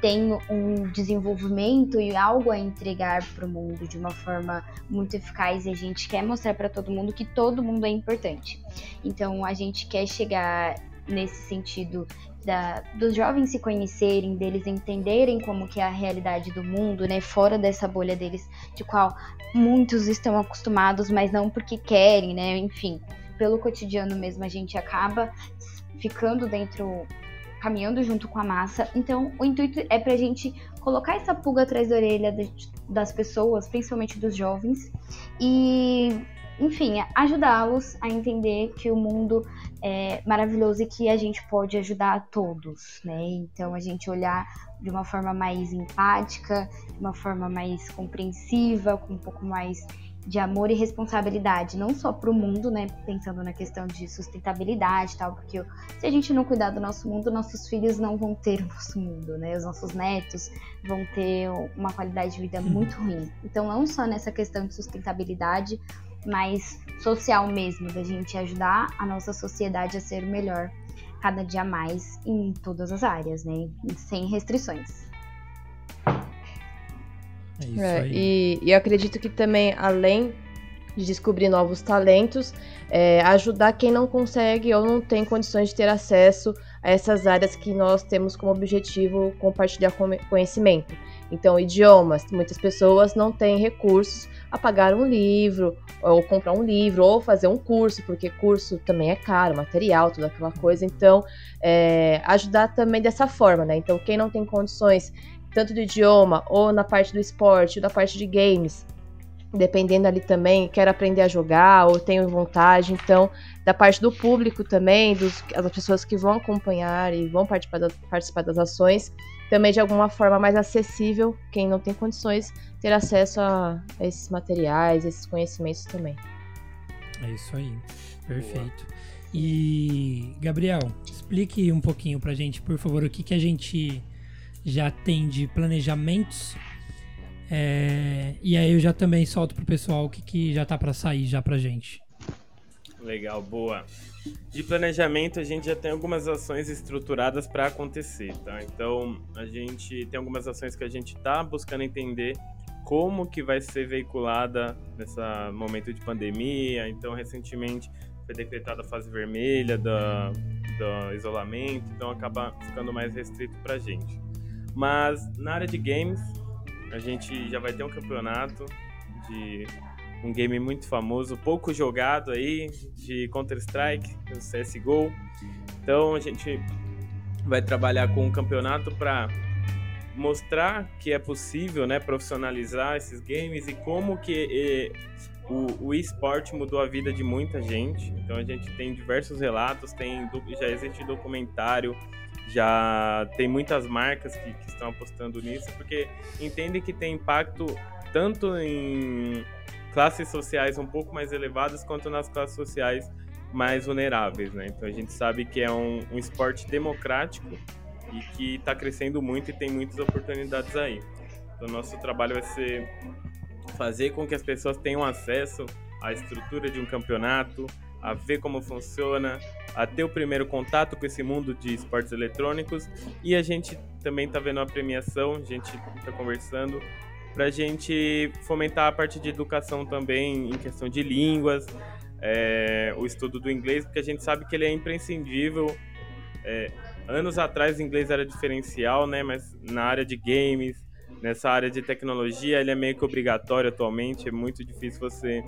têm um desenvolvimento e algo a entregar para o mundo de uma forma muito eficaz e a gente quer mostrar para todo mundo que todo mundo é importante. Então a gente quer chegar nesse sentido da, dos jovens se conhecerem, deles entenderem como que é a realidade do mundo, né, fora dessa bolha deles, de qual muitos estão acostumados, mas não porque querem, né, enfim pelo cotidiano mesmo a gente acaba ficando dentro, caminhando junto com a massa. Então, o intuito é para a gente colocar essa pulga atrás da orelha das pessoas, principalmente dos jovens, e, enfim, ajudá-los a entender que o mundo é maravilhoso e que a gente pode ajudar a todos, né? Então, a gente olhar de uma forma mais empática, de uma forma mais compreensiva, com um pouco mais de amor e responsabilidade, não só para o mundo, né, pensando na questão de sustentabilidade e tal, porque se a gente não cuidar do nosso mundo, nossos filhos não vão ter o nosso mundo, né, os nossos netos vão ter uma qualidade de vida muito ruim. Então, não só nessa questão de sustentabilidade, mas social mesmo, da gente ajudar a nossa sociedade a ser melhor cada dia mais em todas as áreas, né, sem restrições. É isso é, aí. E, e eu acredito que também, além de descobrir novos talentos, é, ajudar quem não consegue ou não tem condições de ter acesso a essas áreas que nós temos como objetivo compartilhar conhecimento. Então, idiomas, muitas pessoas não têm recursos a pagar um livro, ou comprar um livro, ou fazer um curso, porque curso também é caro, material, toda aquela coisa. Então, é, ajudar também dessa forma, né? Então, quem não tem condições, tanto do idioma, ou na parte do esporte, ou da parte de games, dependendo ali também, quer aprender a jogar ou tenho vontade. Então, da parte do público também, das pessoas que vão acompanhar e vão participar, da, participar das ações, também de alguma forma mais acessível, quem não tem condições, ter acesso a, a esses materiais, esses conhecimentos também. É isso aí, perfeito. E, Gabriel, explique um pouquinho pra gente, por favor, o que, que a gente já tem de planejamentos é, e aí eu já também solto pro pessoal o que, que já tá para sair já pra gente. Legal, boa. De planejamento, a gente já tem algumas ações estruturadas para acontecer, tá? Então, a gente tem algumas ações que a gente tá buscando entender como que vai ser veiculada nesse momento de pandemia. Então, recentemente foi decretada a fase vermelha do, do isolamento, então acaba ficando mais restrito pra gente. Mas na área de games, a gente já vai ter um campeonato de um game muito famoso, pouco jogado aí, de Counter-Strike, o CSGO. Então a gente vai trabalhar com um campeonato para mostrar que é possível né, profissionalizar esses games e como que e, o, o esporte mudou a vida de muita gente. Então a gente tem diversos relatos, tem, já existe documentário, já tem muitas marcas que, que estão apostando nisso, porque entendem que tem impacto tanto em classes sociais um pouco mais elevadas quanto nas classes sociais mais vulneráveis, né? Então a gente sabe que é um, um esporte democrático e que está crescendo muito e tem muitas oportunidades aí. Então nosso trabalho vai ser fazer com que as pessoas tenham acesso à estrutura de um campeonato, a ver como funciona, a ter o primeiro contato com esse mundo de esportes eletrônicos. E a gente também está vendo a premiação, a gente está conversando para a gente fomentar a parte de educação também em questão de línguas, é, o estudo do inglês, porque a gente sabe que ele é imprescindível. É, anos atrás o inglês era diferencial, né? Mas na área de games, nessa área de tecnologia, ele é meio que obrigatório atualmente. É muito difícil você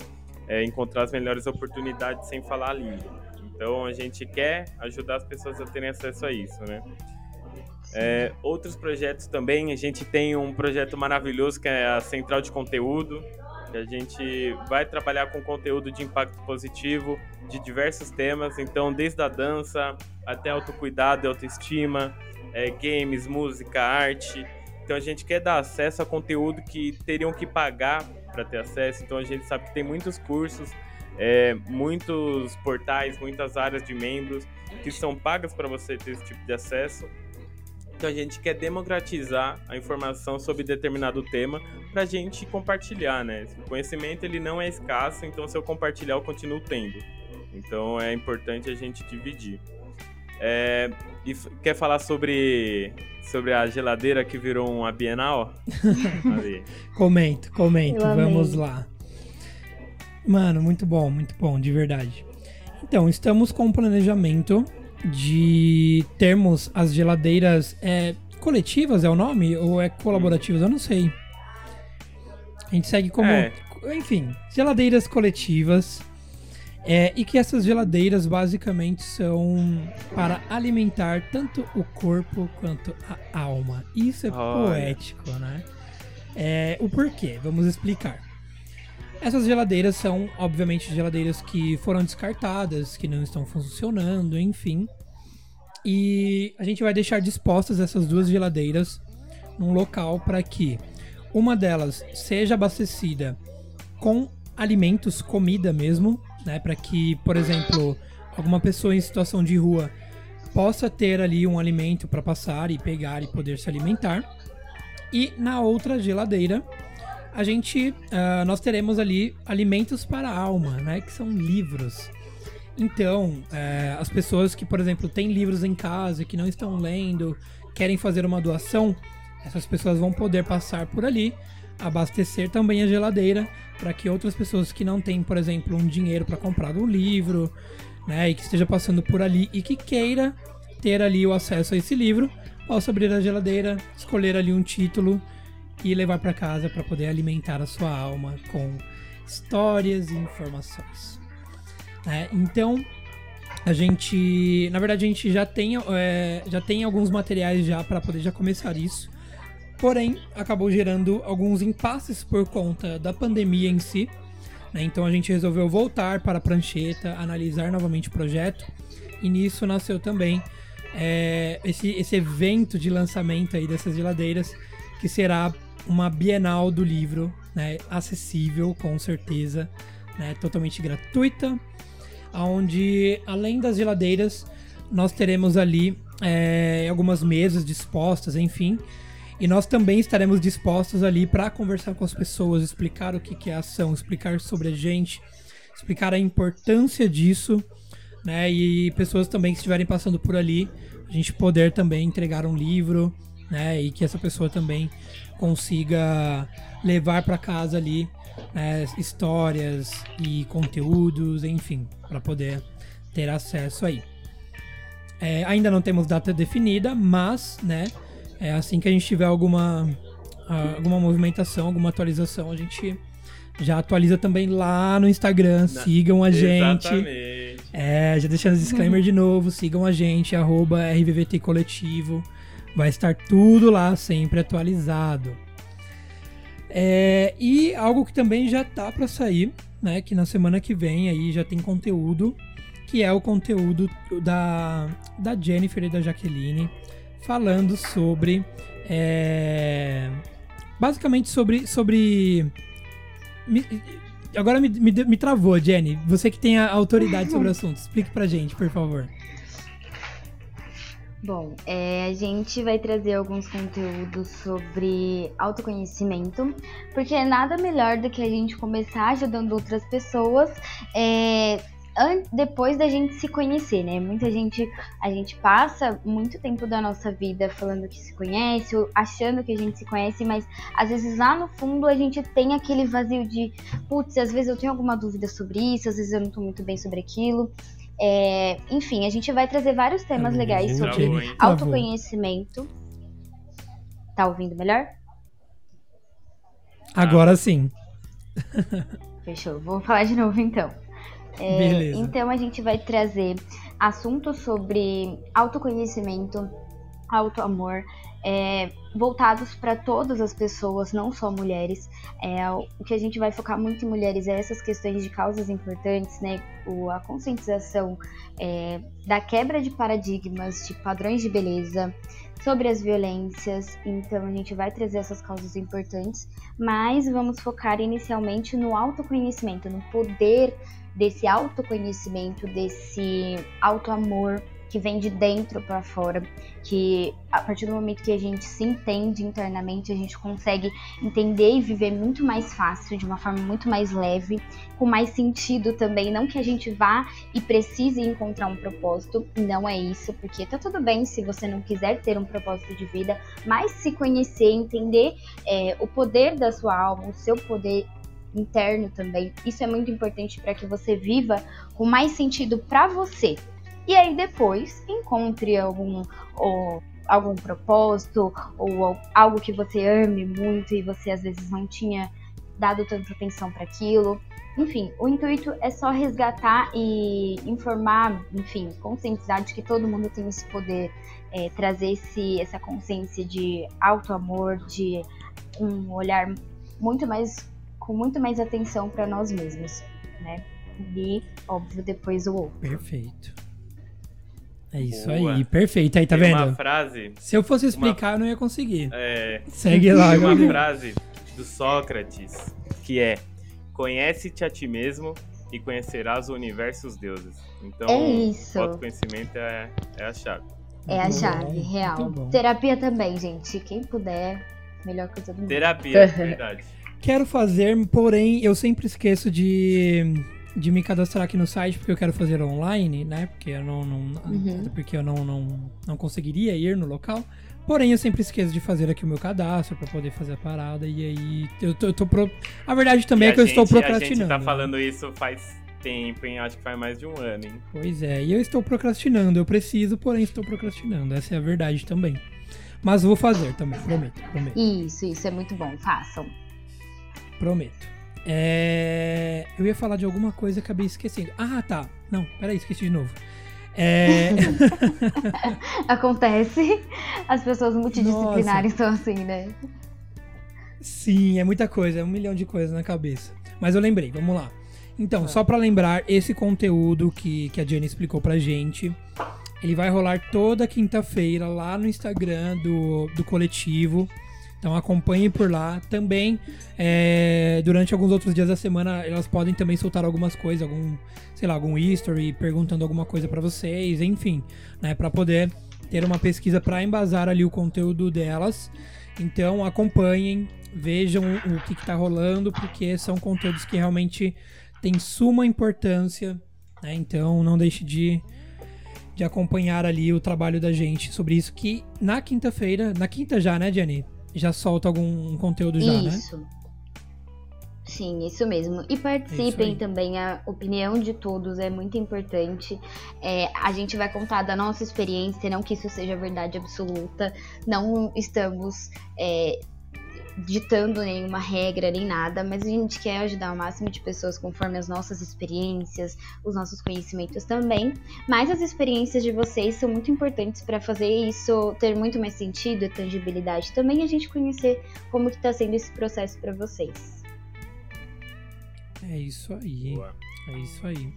é, encontrar as melhores oportunidades sem falar a língua. Então a gente quer ajudar as pessoas a terem acesso a isso, né? É, outros projetos também, a gente tem um projeto maravilhoso que é a Central de Conteúdo, que a gente vai trabalhar com conteúdo de impacto positivo de diversos temas, então desde a dança até autocuidado e autoestima, é, games, música, arte. Então a gente quer dar acesso a conteúdo que teriam que pagar para ter acesso, então a gente sabe que tem muitos cursos é, muitos portais, muitas áreas de membros que são pagas para você ter esse tipo de acesso. Então a gente quer democratizar a informação sobre determinado tema para a gente compartilhar, né? O conhecimento ele não é escasso, então se eu compartilhar eu continuo tendo. Então é importante a gente dividir. É, e quer falar sobre, sobre a geladeira que virou uma Bienal? comento, comento, vamos lá. Mano, muito bom, muito bom, de verdade. Então, estamos com o planejamento de termos as geladeiras é, coletivas, é o nome? Ou é colaborativas? Eu não sei. A gente segue como. É. Enfim, geladeiras coletivas. É, e que essas geladeiras basicamente são para alimentar tanto o corpo quanto a alma. Isso é poético, né? É, o porquê? Vamos explicar. Essas geladeiras são, obviamente, geladeiras que foram descartadas, que não estão funcionando, enfim. E a gente vai deixar dispostas essas duas geladeiras num local para que uma delas seja abastecida com alimentos, comida mesmo, né, para que, por exemplo, alguma pessoa em situação de rua possa ter ali um alimento para passar e pegar e poder se alimentar. E na outra geladeira a gente, uh, nós teremos ali alimentos para a alma, né? Que são livros. Então, uh, as pessoas que, por exemplo, têm livros em casa que não estão lendo, querem fazer uma doação, essas pessoas vão poder passar por ali, abastecer também a geladeira para que outras pessoas que não têm, por exemplo, um dinheiro para comprar um livro, né, e que esteja passando por ali e que queira ter ali o acesso a esse livro, possa abrir a geladeira, escolher ali um título e levar para casa para poder alimentar a sua alma com histórias e informações. É, então, a gente, na verdade, a gente já tem, é, já tem alguns materiais já para poder já começar isso. Porém, acabou gerando alguns impasses por conta da pandemia em si. Né? Então a gente resolveu voltar para a prancheta, analisar novamente o projeto. E nisso nasceu também é, esse, esse evento de lançamento aí dessas geladeiras, que será uma Bienal do livro, né? acessível com certeza, né? totalmente gratuita onde além das geladeiras nós teremos ali é, algumas mesas dispostas, enfim. E nós também estaremos dispostos ali para conversar com as pessoas, explicar o que, que é ação, explicar sobre a gente, explicar a importância disso, né? E pessoas também que estiverem passando por ali, a gente poder também entregar um livro, né? E que essa pessoa também consiga levar para casa ali né, histórias e conteúdos, enfim, para poder ter acesso aí. É, ainda não temos data definida, mas, né, é assim que a gente tiver alguma, alguma movimentação, alguma atualização, a gente já atualiza também lá no Instagram. Sigam a gente. Exatamente. É, já deixando o disclaimer de novo, sigam a gente, arroba RVVT Coletivo. Vai estar tudo lá sempre atualizado. É, e algo que também já tá para sair, né? Que na semana que vem aí já tem conteúdo, que é o conteúdo da, da Jennifer e da Jaqueline falando sobre. É, basicamente sobre. sobre me, agora me, me, me travou, Jenny. Você que tem a autoridade sobre o assunto. Explique pra gente, por favor. Bom, é, a gente vai trazer alguns conteúdos sobre autoconhecimento, porque nada melhor do que a gente começar ajudando outras pessoas é, depois da gente se conhecer, né? Muita gente, a gente passa muito tempo da nossa vida falando que se conhece, achando que a gente se conhece, mas às vezes lá no fundo a gente tem aquele vazio de, putz, às vezes eu tenho alguma dúvida sobre isso, às vezes eu não tô muito bem sobre aquilo. É, enfim, a gente vai trazer vários temas legais sobre autoconhecimento. Tá ouvindo melhor? Agora sim. Fechou. Vou falar de novo então. É, então a gente vai trazer assuntos sobre autoconhecimento, autoamor, é, voltados para todas as pessoas, não só mulheres. É, o que a gente vai focar muito em mulheres é essas questões de causas importantes, né? O, a conscientização é, da quebra de paradigmas, de padrões de beleza, sobre as violências. Então a gente vai trazer essas causas importantes, mas vamos focar inicialmente no autoconhecimento, no poder desse autoconhecimento, desse autoamor que vem de dentro para fora, que a partir do momento que a gente se entende internamente, a gente consegue entender e viver muito mais fácil, de uma forma muito mais leve, com mais sentido também. Não que a gente vá e precise encontrar um propósito, não é isso, porque tá tudo bem se você não quiser ter um propósito de vida, mas se conhecer, entender é, o poder da sua alma, o seu poder interno também. Isso é muito importante para que você viva com mais sentido para você, e aí depois encontre algum ou, algum propósito ou algo que você ame muito e você às vezes não tinha dado tanta atenção para aquilo. Enfim, o intuito é só resgatar e informar, enfim, conscientizar de que todo mundo tem esse poder, é, trazer esse, essa consciência de auto amor, de um olhar muito mais com muito mais atenção para nós mesmos, né? E óbvio depois o outro. Perfeito. É isso Boa. aí, perfeito. Aí, tá Tem vendo? Uma frase. Se eu fosse explicar, uma... eu não ia conseguir. É... Segue lá, Tem uma frase do Sócrates que é: Conhece-te a ti mesmo e conhecerás o universo e os deuses. Então, é isso. o autoconhecimento é, é a chave. É a chave, real. Terapia também, gente. Quem puder, melhor que todo mundo. Terapia, verdade. Quero fazer, porém, eu sempre esqueço de de me cadastrar aqui no site porque eu quero fazer online, né? Porque eu não, não uhum. porque eu não, não, não conseguiria ir no local. Porém, eu sempre esqueço de fazer aqui o meu cadastro para poder fazer a parada. E aí, eu tô, eu tô pro... A verdade também e é que gente, eu estou procrastinando. A gente tá falando isso faz tempo, hein? Acho que faz mais de um ano, hein? Pois é, e eu estou procrastinando. Eu preciso, porém estou procrastinando. Essa é a verdade também. Mas vou fazer também, prometo, prometo. Isso, isso é muito bom. Façam. Prometo. É... Eu ia falar de alguma coisa e acabei esquecendo. Ah, tá. Não, peraí, esqueci de novo. É... Acontece. As pessoas multidisciplinares são assim, né? Sim, é muita coisa, é um milhão de coisas na cabeça. Mas eu lembrei, vamos lá. Então, só para lembrar, esse conteúdo que, que a Jenny explicou pra gente, ele vai rolar toda quinta-feira lá no Instagram do, do coletivo. Então acompanhe por lá. Também, é, durante alguns outros dias da semana, elas podem também soltar algumas coisas, algum, sei lá, algum history, perguntando alguma coisa para vocês, enfim, né, para poder ter uma pesquisa para embasar ali o conteúdo delas. Então acompanhem, vejam o que, está rolando, porque são conteúdos que realmente têm suma importância. Né? Então não deixe de, de acompanhar ali o trabalho da gente sobre isso, que na quinta-feira, na quinta já, né, Jenny? Já solta algum conteúdo já, isso. né? Isso. Sim, isso mesmo. E participem é também, a opinião de todos é muito importante. É, a gente vai contar da nossa experiência, não que isso seja verdade absoluta. Não estamos é, ditando nenhuma regra nem nada, mas a gente quer ajudar o máximo de pessoas conforme as nossas experiências, os nossos conhecimentos também. Mas as experiências de vocês são muito importantes para fazer isso ter muito mais sentido e tangibilidade também, a gente conhecer como que está sendo esse processo para vocês. É isso aí. Boa. É isso aí.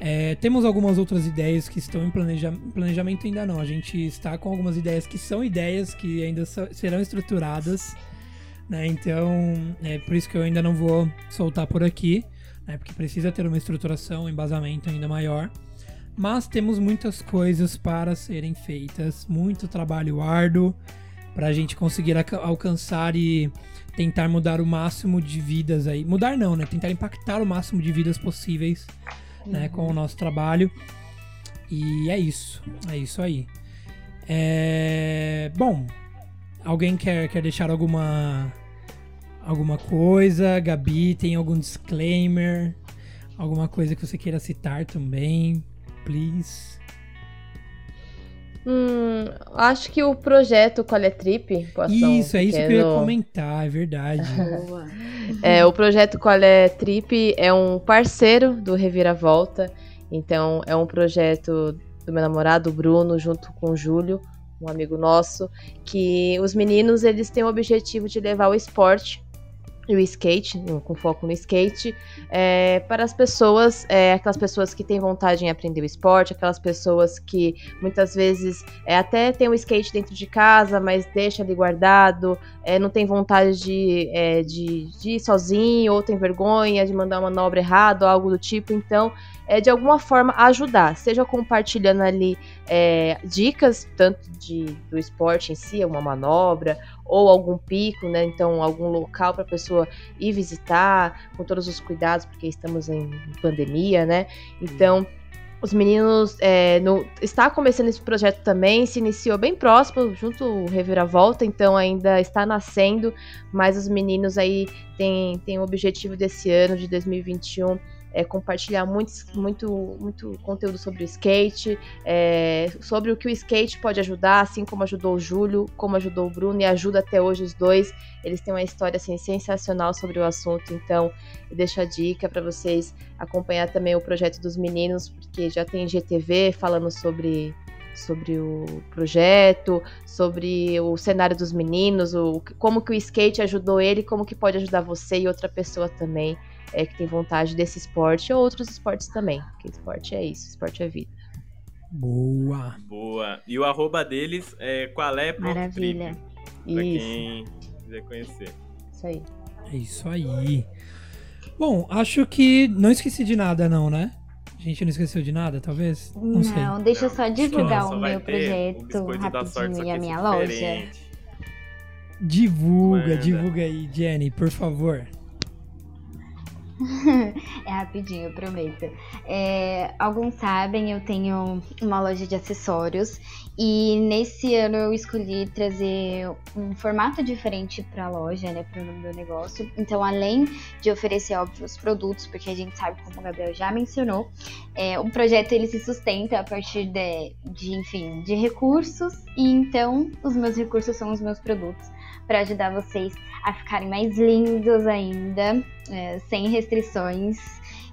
É, temos algumas outras ideias que estão em planeja planejamento ainda não. A gente está com algumas ideias que são ideias que ainda serão estruturadas. Né? Então, é por isso que eu ainda não vou soltar por aqui, né? porque precisa ter uma estruturação, um embasamento ainda maior. Mas temos muitas coisas para serem feitas, muito trabalho árduo para a gente conseguir alcançar e tentar mudar o máximo de vidas aí. Mudar não, né? Tentar impactar o máximo de vidas possíveis uhum. né? com o nosso trabalho. E é isso. É isso aí. É... Bom, alguém quer, quer deixar alguma alguma coisa? Gabi, tem algum disclaimer? Alguma coisa que você queira citar também? Please. Hum, acho que o projeto Trip. Isso, é isso que eu ia comentar, é verdade. é, o projeto Trip é um parceiro do Reviravolta. Então, é um projeto do meu namorado Bruno, junto com o Júlio, um amigo nosso, que os meninos eles têm o objetivo de levar o esporte e o skate, com foco no skate, é, para as pessoas, é, aquelas pessoas que têm vontade em aprender o esporte, aquelas pessoas que muitas vezes é, até tem o skate dentro de casa, mas deixa ali guardado, é, não tem vontade de, é, de, de, ir sozinho, ou tem vergonha de mandar uma manobra errada, algo do tipo, então é, de alguma forma ajudar, seja compartilhando ali é, dicas, tanto de, do esporte em si, uma manobra, ou algum pico, né? Então, algum local para a pessoa ir visitar, com todos os cuidados, porque estamos em pandemia, né? Então. Os meninos é, no, está começando esse projeto também, se iniciou bem próximo, junto o Reviravolta, então ainda está nascendo, mas os meninos aí têm, têm o objetivo desse ano, de 2021, é, compartilhar muito, muito, muito conteúdo sobre o skate, é, sobre o que o skate pode ajudar, assim como ajudou o Júlio, como ajudou o Bruno e ajuda até hoje os dois. Eles têm uma história assim, sensacional sobre o assunto, então deixo a dica para vocês acompanhar também o projeto dos meninos, porque já tem GTV falando sobre sobre o projeto, sobre o cenário dos meninos, o, como que o skate ajudou ele, como que pode ajudar você e outra pessoa também é, que tem vontade desse esporte ou outros esportes também. Porque esporte é isso, esporte é vida. Boa! Boa! E o arroba deles é qual é Maravilha. Pra isso. quem quiser conhecer. Isso aí. É isso aí. Bom, acho que não esqueci de nada, não, né? A gente não esqueceu de nada, talvez? Não, não sei. deixa eu só divulgar o meu projeto rapidinho e a minha loja. Divulga, Manda. divulga aí, Jenny, por favor. é rapidinho, eu prometo. É, alguns sabem, eu tenho uma loja de acessórios E nesse ano eu escolhi trazer um formato diferente para a loja, né, para o meu negócio. Então, além de oferecer óbvios produtos, porque a gente sabe como o Gabriel já mencionou, é, o projeto ele se sustenta a partir de, de, enfim, de recursos. E então, os meus recursos são os meus produtos para ajudar vocês a ficarem mais lindos ainda, é, sem restrições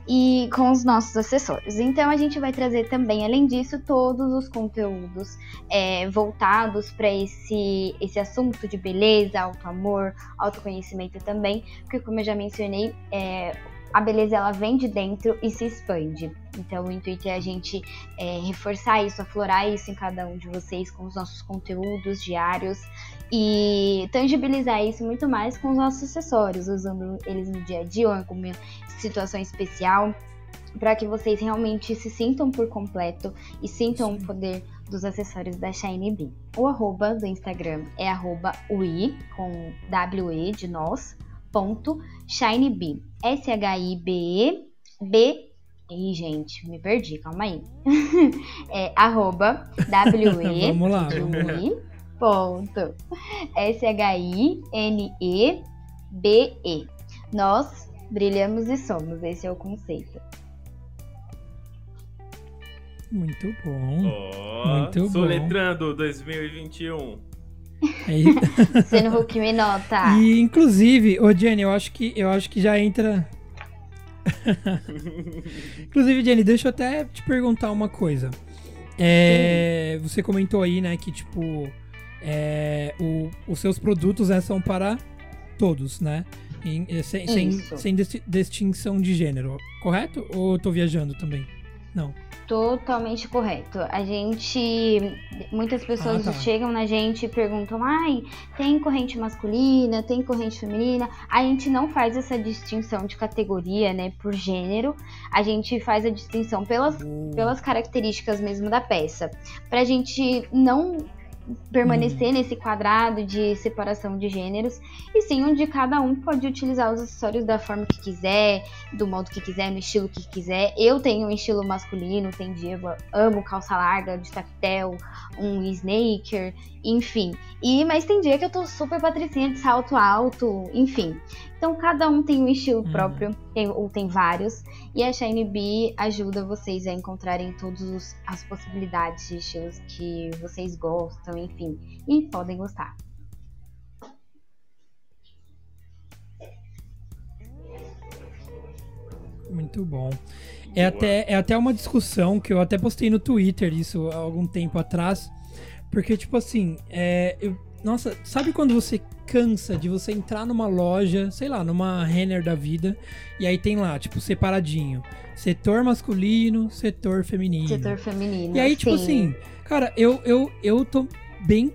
e com os nossos acessórios. Então a gente vai trazer também, além disso, todos os conteúdos é, voltados para esse, esse assunto de beleza, auto-amor, autoconhecimento também, porque como eu já mencionei, é, a beleza ela vem de dentro e se expande. Então o intuito é a gente é, reforçar isso, aflorar isso em cada um de vocês com os nossos conteúdos diários e tangibilizar isso muito mais com os nossos acessórios, usando eles no dia a dia ou em alguma situação especial, para que vocês realmente se sintam por completo e sintam Sim. o poder dos acessórios da Shine Bee. O arroba do Instagram é arroba ui, com W-E de nós, ponto, ShineBee. S-H-I-B-E, B Ih, gente, me perdi, calma aí. é arroba W-E, Vamos lá. ponto, S-H-I-N-E-B-E. Nós Brilhamos e somos, esse é o conceito. Muito bom. Oh, muito soletrando bom. 2021. É Sendo Hulk me nota. E inclusive, ô Jenny, eu acho que eu acho que já entra. inclusive, Jenny, deixa eu até te perguntar uma coisa. É, você comentou aí, né, que tipo é, o, os seus produtos né, são para todos, né? Em, eh, sem, sem, sem, distinção de gênero, correto? Ou eu tô viajando também? Não. Totalmente correto. A gente. Muitas pessoas ah, tá. chegam na gente e perguntam: ai, tem corrente masculina, tem corrente feminina. A gente não faz essa distinção de categoria, né, por gênero. A gente faz a distinção pelas, pelas características mesmo da peça. Pra gente não permanecer uhum. nesse quadrado de separação de gêneros, e sim onde cada um pode utilizar os acessórios da forma que quiser, do modo que quiser, no estilo que quiser. Eu tenho um estilo masculino, tem dia amo calça larga de tactel, um snaker, enfim. E mas tem dia que eu tô super patricinha de salto alto, enfim. Então cada um tem um estilo uhum. próprio, tem, ou tem vários, e a Shine Bee ajuda vocês a encontrarem todas as possibilidades de estilos que vocês gostam, enfim, e podem gostar. Muito bom. É até, é até uma discussão que eu até postei no Twitter isso há algum tempo atrás. Porque, tipo assim, é, eu, nossa, sabe quando você cansa de você entrar numa loja, sei lá, numa Renner da vida, e aí tem lá, tipo, separadinho. Setor masculino, setor feminino. Setor feminino. E aí, tipo sim. assim, cara, eu, eu, eu tô bem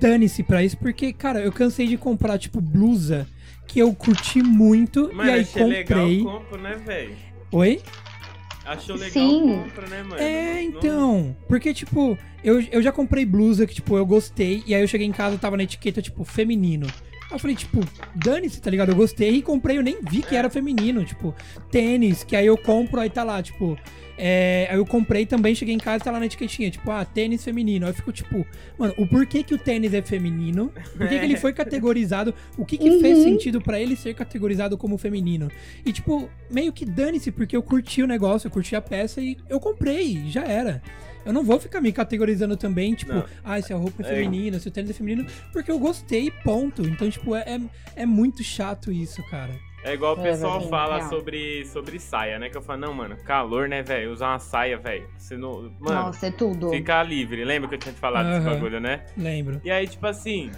dane-se pra isso, porque, cara, eu cansei de comprar, tipo, blusa que eu curti muito, Mano, e aí comprei. Legal, compro, né, velho? Oi? Achou legal, Sim. compra, né, mano? É, então. Porque, tipo, eu, eu já comprei blusa que, tipo, eu gostei. E aí eu cheguei em casa tava na etiqueta, tipo, feminino. Aí eu falei, tipo, dane-se, tá ligado? Eu gostei e comprei, eu nem vi que era feminino. Tipo, tênis, que aí eu compro, aí tá lá, tipo, é, aí eu comprei também, cheguei em casa e tá lá na etiquetinha, tipo, ah, tênis feminino. Aí eu fico tipo, mano, o porquê que o tênis é feminino? Por que, que ele foi categorizado? O que que uhum. fez sentido para ele ser categorizado como feminino? E tipo, meio que dane-se, porque eu curti o negócio, eu curti a peça e eu comprei, já era. Eu não vou ficar me categorizando também, tipo, não. ah, se a roupa é, é feminina, se o tênis é feminino, porque eu gostei, ponto. Então, tipo, é, é, é muito chato isso, cara. É igual o é, pessoal é, fala sobre, sobre saia, né? Que eu falo, não, mano, calor, né, velho? Usar uma saia, velho. Você não. Mano, Nossa, é tudo. Ficar livre. Lembra que eu tinha te falado uhum. desse bagulho, né? Lembro. E aí, tipo assim,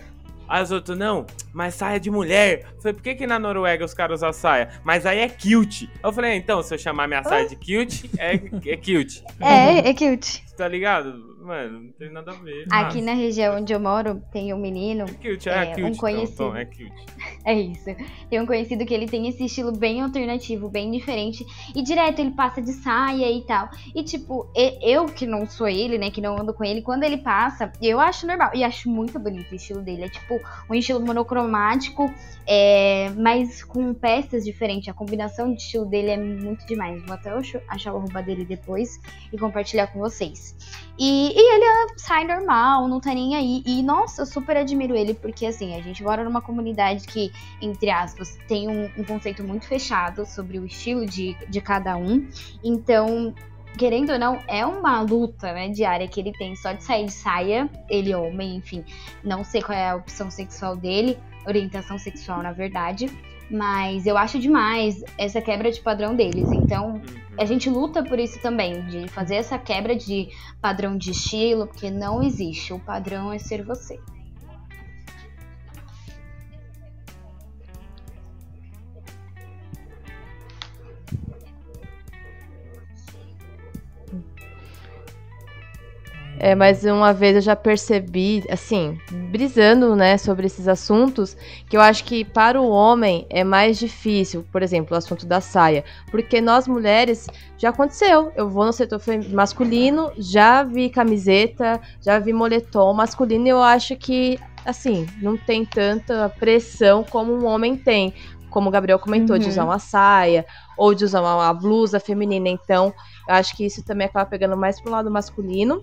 as outras, não, mas saia de mulher. Eu falei, por que, que na Noruega os caras usam saia? Mas aí é cute. Eu falei, ah, então, se eu chamar minha saia de cute, é, é cute. É, é cute. Tá ligado? Mano, não tem nada a ver. Aqui na região onde eu moro, tem um menino. É cute, é, é cute, um conhecido. Tom, Tom, é cute. é isso. Tem um conhecido que ele tem esse estilo bem alternativo, bem diferente. E direto ele passa de saia e tal. E tipo, eu que não sou ele, né, que não ando com ele, quando ele passa, eu acho normal. E acho muito bonito o estilo dele. É tipo um estilo monocromático, é, mas com peças diferentes. A combinação de estilo dele é muito demais. Vou até achar o arroba dele depois e compartilhar com vocês. E e ele sai normal, não tá nem aí. E, nossa, eu super admiro ele, porque assim, a gente mora numa comunidade que, entre aspas, tem um, um conceito muito fechado sobre o estilo de, de cada um. Então, querendo ou não, é uma luta, né, diária que ele tem só de sair de saia, ele homem, enfim, não sei qual é a opção sexual dele, orientação sexual, na verdade. Mas eu acho demais essa quebra de padrão deles. Então, Uhum. a gente luta por isso também, de fazer essa quebra de padrão de estilo, porque não existe. O padrão é ser você. É, mas uma vez eu já percebi, assim, brisando, né, sobre esses assuntos, que eu acho que para o homem é mais difícil, por exemplo, o assunto da saia, porque nós mulheres já aconteceu. Eu vou no setor masculino, já vi camiseta, já vi moletom masculino, e eu acho que, assim, não tem tanta pressão como um homem tem. Como o Gabriel comentou, de Uhum. usar uma saia ou de usar uma, uma blusa feminina. Então, eu acho que isso também acaba pegando mais pro lado masculino.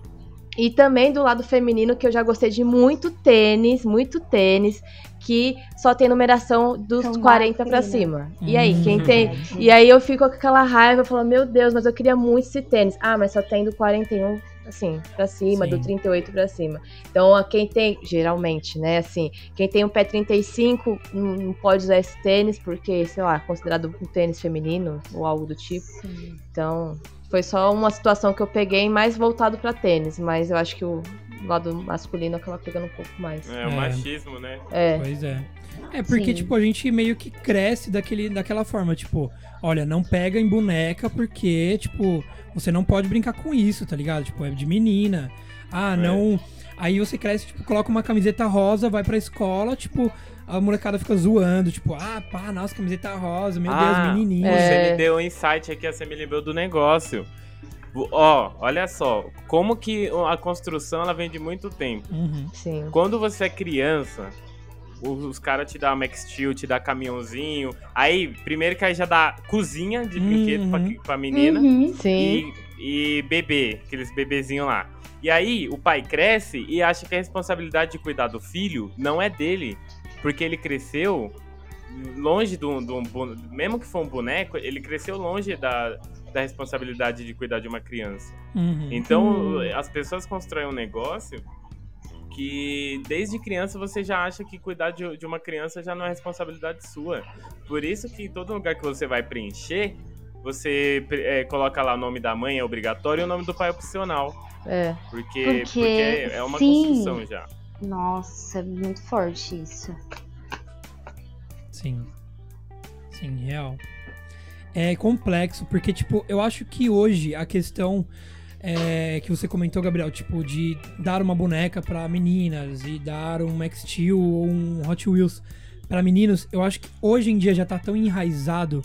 E também do lado feminino, que eu já gostei de muito tênis, muito tênis, que só tem numeração dos São 40 pra masculino. cima. E aí, quem Hum. tem. E aí eu fico com aquela raiva, falando, meu Deus, mas eu queria muito esse tênis. Ah, mas só tem do 41, assim, pra cima, Sim. do 38 pra cima. Então, a quem tem, geralmente, né, assim, quem tem um pé 35 não não pode usar esse tênis, porque, sei lá, é considerado um tênis feminino ou algo do tipo. Então, foi só uma situação que eu peguei mais voltado pra tênis, mas eu acho que o lado masculino acaba pegando um pouco mais. É, o É. machismo, né? É, Pois é. É porque, Sim. tipo, a gente meio que cresce daquele, daquela forma, tipo, olha, não pega em boneca porque, tipo, você não pode brincar com isso, tá ligado? Tipo, é de menina. Ah, É. não. Aí você cresce, tipo, coloca uma camiseta rosa, vai pra escola, tipo, a molecada fica zoando, tipo, ah, pá, nossa, camiseta rosa, meu Ah, Deus, menininha. É. Você me deu um insight aqui, você me lembrou do negócio. Ó, olha só, como que a construção ela vem de muito tempo. Uhum. sim. Quando você é criança, os, os caras te dão Max Steel, te dá caminhãozinho. Aí, primeiro que aí já dá cozinha de Uhum. brinquedo pra, pra menina. Uhum. Sim. E, e bebê, aqueles bebezinhos lá. E aí, o pai cresce e acha que a responsabilidade de cuidar do filho não é dele. Porque ele cresceu longe de um, de um Mesmo que for um boneco, ele cresceu longe da, da responsabilidade de cuidar de uma criança. Uhum. Então, as pessoas constroem um negócio que desde criança você já acha que cuidar de, de uma criança já não é responsabilidade sua. Por isso que todo lugar que você vai preencher, você é, coloca lá o nome da mãe é obrigatório e o nome do pai é opcional. É. Porque, Porque, porque é uma sim. construção já. Nossa, é muito forte isso. Sim. Sim, real. É complexo, porque, tipo, eu acho que hoje a questão é, que você comentou, Gabriel, tipo, de dar uma boneca pra meninas e dar um Max Steel ou um Hot Wheels pra meninos, eu acho que hoje em dia já tá tão enraizado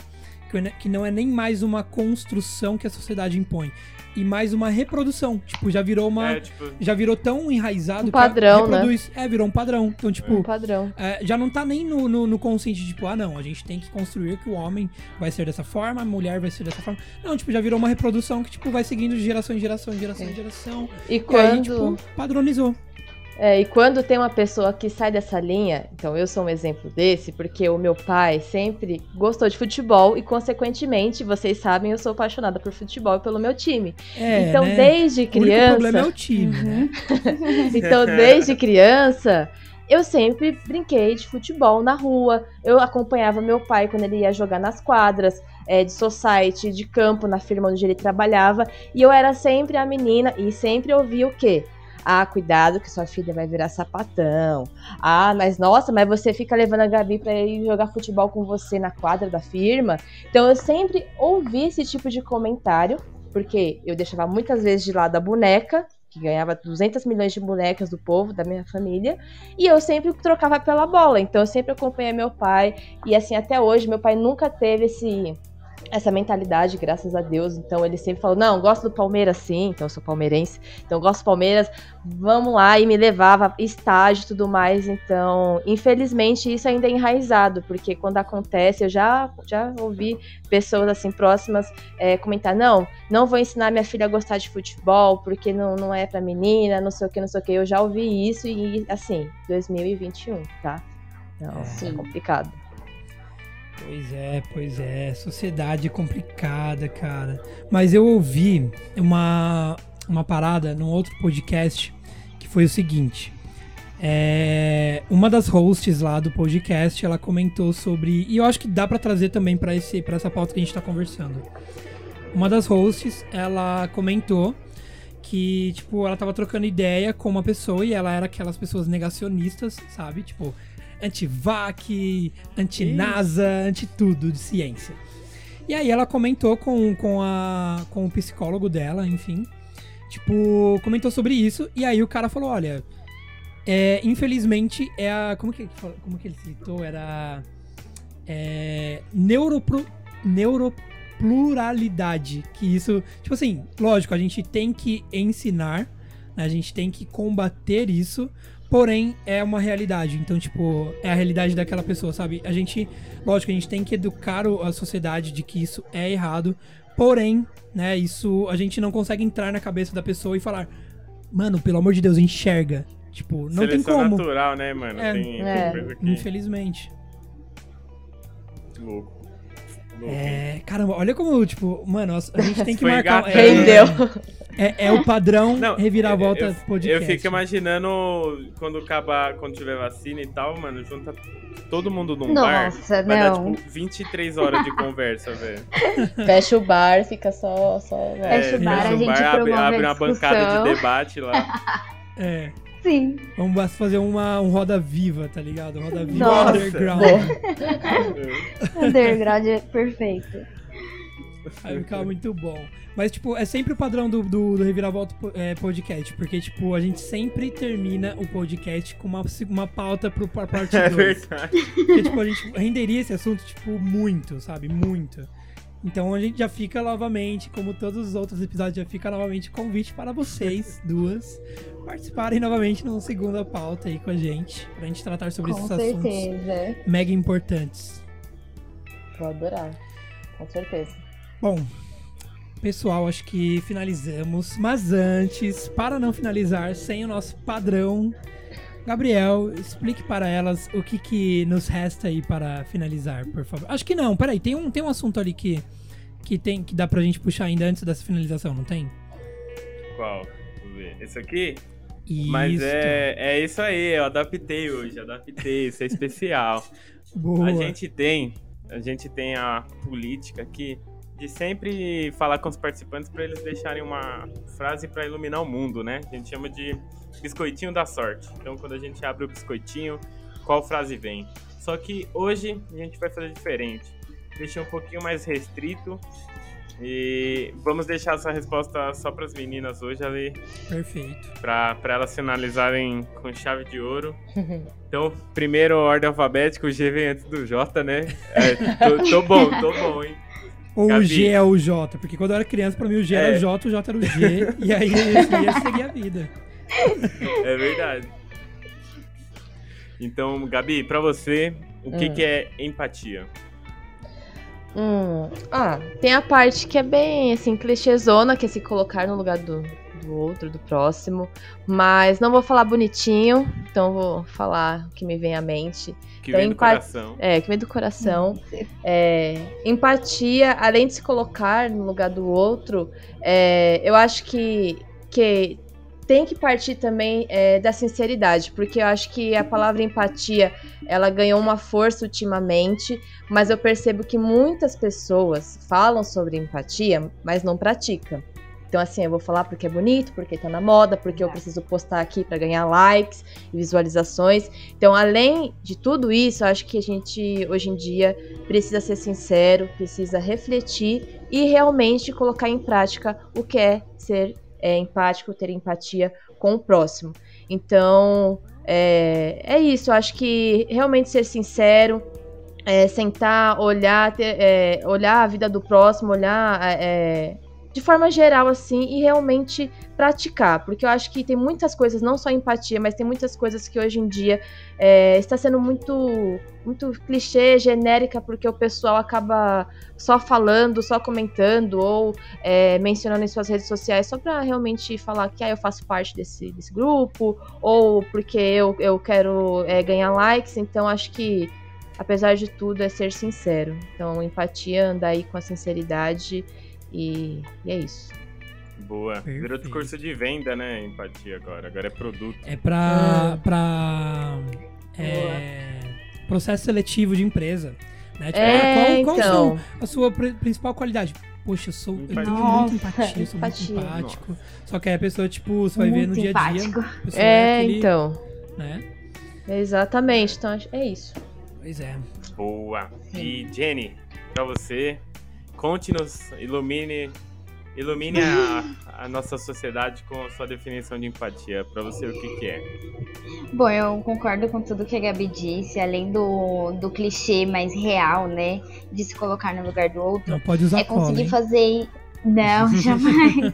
que ne- que não é nem mais uma construção que a sociedade impõe, e mais uma reprodução. Tipo, já virou uma. É, tipo, Já virou tão enraizado Um que a- padrão, né? reproduz. É, virou um padrão. Então, tipo, Um padrão. é, já não tá nem no, no, no consciente de, tipo, ah, não, a gente tem que construir que o homem vai ser dessa forma, a mulher vai ser dessa forma. Não, tipo, já virou uma reprodução que, tipo, vai seguindo de geração em geração, em geração em geração. E E quando. aí, tipo, padronizou. É, e quando tem uma pessoa que sai dessa linha, então eu sou um exemplo desse, porque o meu pai sempre gostou de futebol e, consequentemente, vocês sabem, eu sou apaixonada por futebol e pelo meu time. É, então, né? desde O criança. problema é o time, né? Então, desde criança, eu sempre brinquei de futebol na rua. Eu acompanhava meu pai quando ele ia jogar nas quadras, é, de society, de campo, na firma onde ele trabalhava. E eu era sempre a menina e sempre ouvia o quê? Ah, cuidado que sua filha vai virar sapatão. Ah, mas nossa, mas você fica levando a Gabi pra ir jogar futebol com você na quadra da firma. Então eu sempre ouvi esse tipo de comentário, porque eu deixava muitas vezes de lado a boneca, que ganhava 200 milhões de bonecas do povo, da minha família, e eu sempre trocava pela bola. Então eu sempre acompanhei meu pai, e assim, até hoje, meu pai nunca teve esse essa mentalidade, graças a Deus. Então ele sempre falou: não, gosto do Palmeiras sim, então eu sou palmeirense, então gosto do Palmeiras, vamos lá, e me levava estágio e tudo mais. Então, infelizmente, isso ainda é enraizado, porque quando acontece, eu já, já ouvi pessoas assim próximas é, comentar: não, não vou ensinar minha filha a gostar de futebol, porque não, não é pra menina, não sei o que, não sei o que. Eu já ouvi isso e assim, 2021, tá? Não, é, é complicado. Pois é, pois é. Sociedade complicada, cara. Mas eu ouvi uma, uma parada num outro podcast que foi o seguinte. É, uma das hosts lá do podcast, ela comentou sobre. E eu acho que dá para trazer também para essa pauta que a gente tá conversando. Uma das hosts, ela comentou que, tipo, ela tava trocando ideia com uma pessoa e ela era aquelas pessoas negacionistas, sabe? Tipo, anti-vac, anti-NASA, anti-tudo de ciência. E aí ela comentou com, com, a, com o psicólogo dela, enfim. Tipo, comentou sobre isso. E aí o cara falou: olha, é, infelizmente é a. Como que, como que ele citou? Era. É, neuropro, neuropluralidade. Que isso. Tipo assim, lógico, a gente tem que ensinar, né, a gente tem que combater isso. Porém, é uma realidade. Então, tipo, é a realidade daquela pessoa, sabe? A gente, lógico, a gente tem que educar a sociedade de que isso é errado. Porém, né, isso a gente não consegue entrar na cabeça da pessoa e falar, mano, pelo amor de Deus, enxerga. Tipo, não Seleção tem como. natural, né, mano? É, tem, é. tem que... Infelizmente. Louco. Louco. É, caramba, olha como, tipo, mano, a gente tem que marcar. engatando. É, Rendeu. é, é o padrão Não, reviravolta eu, podcast. Eu fico imaginando quando acabar, quando tiver vacina e tal, mano, junta todo mundo num bar. Nossa, Vai dar, tipo, 23 horas de conversa, velho. Fecha o bar, fica só. só né? Fecha o bar, fecha a gente abre, promove abre a uma bancada de debate lá. É. Sim. Vamos fazer uma um roda viva, tá ligado? Roda viva Nossa. underground. Underground é perfeito. Aí fica muito bom. Mas, tipo, é sempre o padrão do, do, do Reviravolta é, Podcast. Porque, tipo, a gente sempre termina o podcast com uma, uma pauta pro pra parte É 2. verdade. Porque, tipo, a gente renderia esse assunto, tipo, muito, sabe? Muito. Então a gente já fica novamente, como todos os outros episódios, já fica novamente convite para vocês, duas, participarem novamente numa segunda pauta aí com a gente, pra gente tratar sobre Com esses assuntos certeza. mega importantes. Vou adorar. Com certeza. Bom, pessoal, acho que finalizamos. Mas antes, para não finalizar sem o nosso padrão, Gabriel, explique para elas o que, que nos resta aí para finalizar, por favor. Acho que não, peraí, tem um, tem um assunto ali que, que, tem, que dá pra gente puxar ainda antes dessa finalização, não tem? Qual? Vamos ver. Esse aqui? Isso. Mas é, é isso aí, eu adaptei hoje, adaptei, isso é especial. Boa. A gente tem, a gente tem a política aqui de sempre falar com os participantes para eles deixarem uma frase para iluminar o mundo, né? A gente chama de biscoitinho da sorte. Então, quando a gente abre o biscoitinho, qual frase vem? Só que hoje a gente vai fazer diferente. Deixa um pouquinho mais restrito e vamos deixar essa resposta só para as meninas hoje ali, Perfeito. para elas finalizarem com chave de ouro. Então, primeiro ordem alfabética, o G vem antes do J, né? É, tô, tô bom, tô bom, hein? Ou o Gabi. G é o J, porque quando eu era criança, pra mim o G era É. o J, o J era o G, e aí eu ia seguir a vida. É verdade. Então, Gabi, pra você, o que, Hum. que é empatia? Hum, ah, tem a parte que é bem, assim, clichêzona, que é se colocar no lugar do, do outro, do próximo. Mas não vou falar bonitinho, então vou falar o que me vem à mente. Que Tem vem do empa- coração. É, que vem do coração. É, empatia, além de se colocar no lugar do outro, é, eu acho que, que tem que partir também é, da sinceridade, porque eu acho que a palavra empatia ela ganhou uma força ultimamente, mas eu percebo que muitas pessoas falam sobre empatia, mas não praticam. Então, assim, eu vou falar porque é bonito, porque tá na moda, porque eu preciso postar aqui para ganhar likes e visualizações. Então, além de tudo isso, eu acho que a gente, hoje em dia, precisa ser sincero, precisa refletir e realmente colocar em prática o que é ser é, empático, ter empatia com o próximo. Então, é, é isso. Eu acho que realmente ser sincero, é, sentar, olhar, ter, é, olhar a vida do próximo, olhar é, de forma geral, assim, e realmente praticar. Porque eu acho que tem muitas coisas, não só empatia, mas tem muitas coisas que hoje em dia é, está sendo muito, muito clichê, genérica, porque o pessoal acaba só falando, só comentando, ou é, mencionando em suas redes sociais só para realmente falar que ah, eu faço parte desse, desse grupo, ou porque eu, eu quero é, ganhar likes. Então, acho que apesar de tudo, é ser sincero. Então, empatia, andar aí com a sinceridade e, e é isso. Boa. Perfeito. Virou curso de venda, né? Empatia agora. Agora é produto. É pra. É. pra é, processo seletivo de empresa. Né? Tipo, é, qual, qual então. a sua principal qualidade? Poxa, eu sou eu tenho muita empatia, sou empatia. muito empático. Nossa. Só que aí a pessoa, tipo, você vai muito ver no dia a dia. É, é aquele, então. Né? Exatamente, então é isso. Pois é. Boa. E Jenny, pra você, Conte-nos, ilumine, ilumine a, a, nossa sociedade com a sua definição de empatia. Para você, o que, que é? Bom, eu concordo com tudo que a Gabi disse, além do, do clichê mais real, né? De se colocar no lugar do outro. Não pode usar É conseguir cola, fazer. Não, jamais.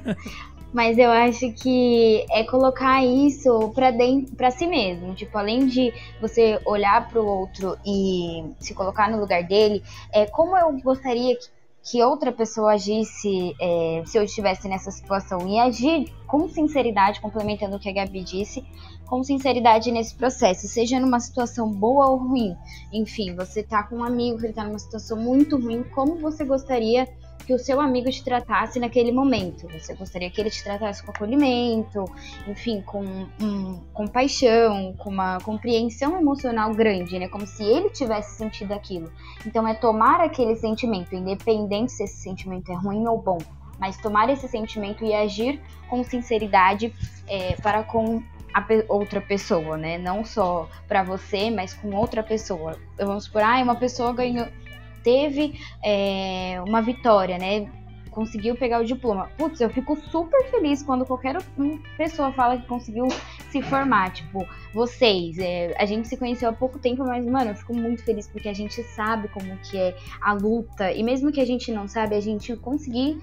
Mas eu acho que é colocar isso para dentro, para si mesmo. Tipo, além de você olhar para o outro e se colocar no lugar dele, é como eu gostaria que que outra pessoa agisse é, se eu estivesse nessa situação e agir com sinceridade, complementando o que a Gabi disse, com sinceridade nesse processo, seja numa situação boa ou ruim. Enfim, você tá com um amigo que ele tá numa situação muito ruim, como você gostaria que o seu amigo te tratasse naquele momento. Você gostaria que ele te tratasse com acolhimento, enfim, com um, compaixão, com uma compreensão emocional grande, né? Como se ele tivesse sentido aquilo. Então é tomar aquele sentimento, independente se esse sentimento é ruim ou bom, mas tomar esse sentimento e agir com sinceridade é, para com a pe outra pessoa, né? Não só para você, mas com outra pessoa. Vamos por, ah, uma pessoa ganhou teve é, uma vitória, né? Conseguiu pegar o diploma. Putz, eu fico super feliz quando qualquer pessoa fala que conseguiu se formar. Tipo, vocês, é, a gente se conheceu há pouco tempo, mas, mano, eu fico muito feliz porque a gente sabe como que é a luta. E mesmo que a gente não sabe, a gente conseguir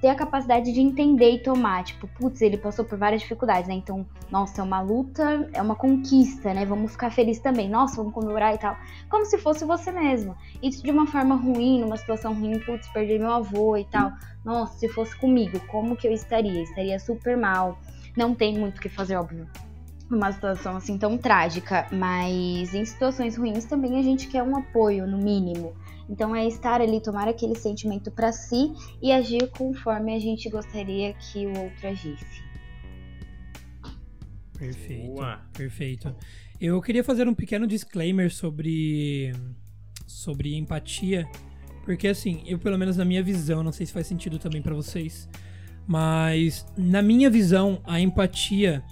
ter a capacidade de entender e tomar. Tipo, putz, ele passou por várias dificuldades, né? Então, nossa, é uma luta, é uma conquista, né? Vamos ficar felizes também. Nossa, vamos comemorar e tal. Como se fosse você mesmo. Isso de uma forma ruim, numa situação ruim, putz, perdi meu avô e tal. Nossa, se fosse comigo, como que eu estaria? Estaria super mal. Não tem muito o que fazer, óbvio. Numa situação assim tão trágica, mas em situações ruins também a gente quer um apoio, no mínimo. Então é estar ali, tomar aquele sentimento para si e agir conforme a gente gostaria que o outro agisse. Perfeito. Boa. Perfeito. Eu queria fazer um pequeno disclaimer sobre sobre empatia, porque assim, eu pelo menos na minha visão, não sei se faz sentido também para vocês, mas na minha visão, a empatia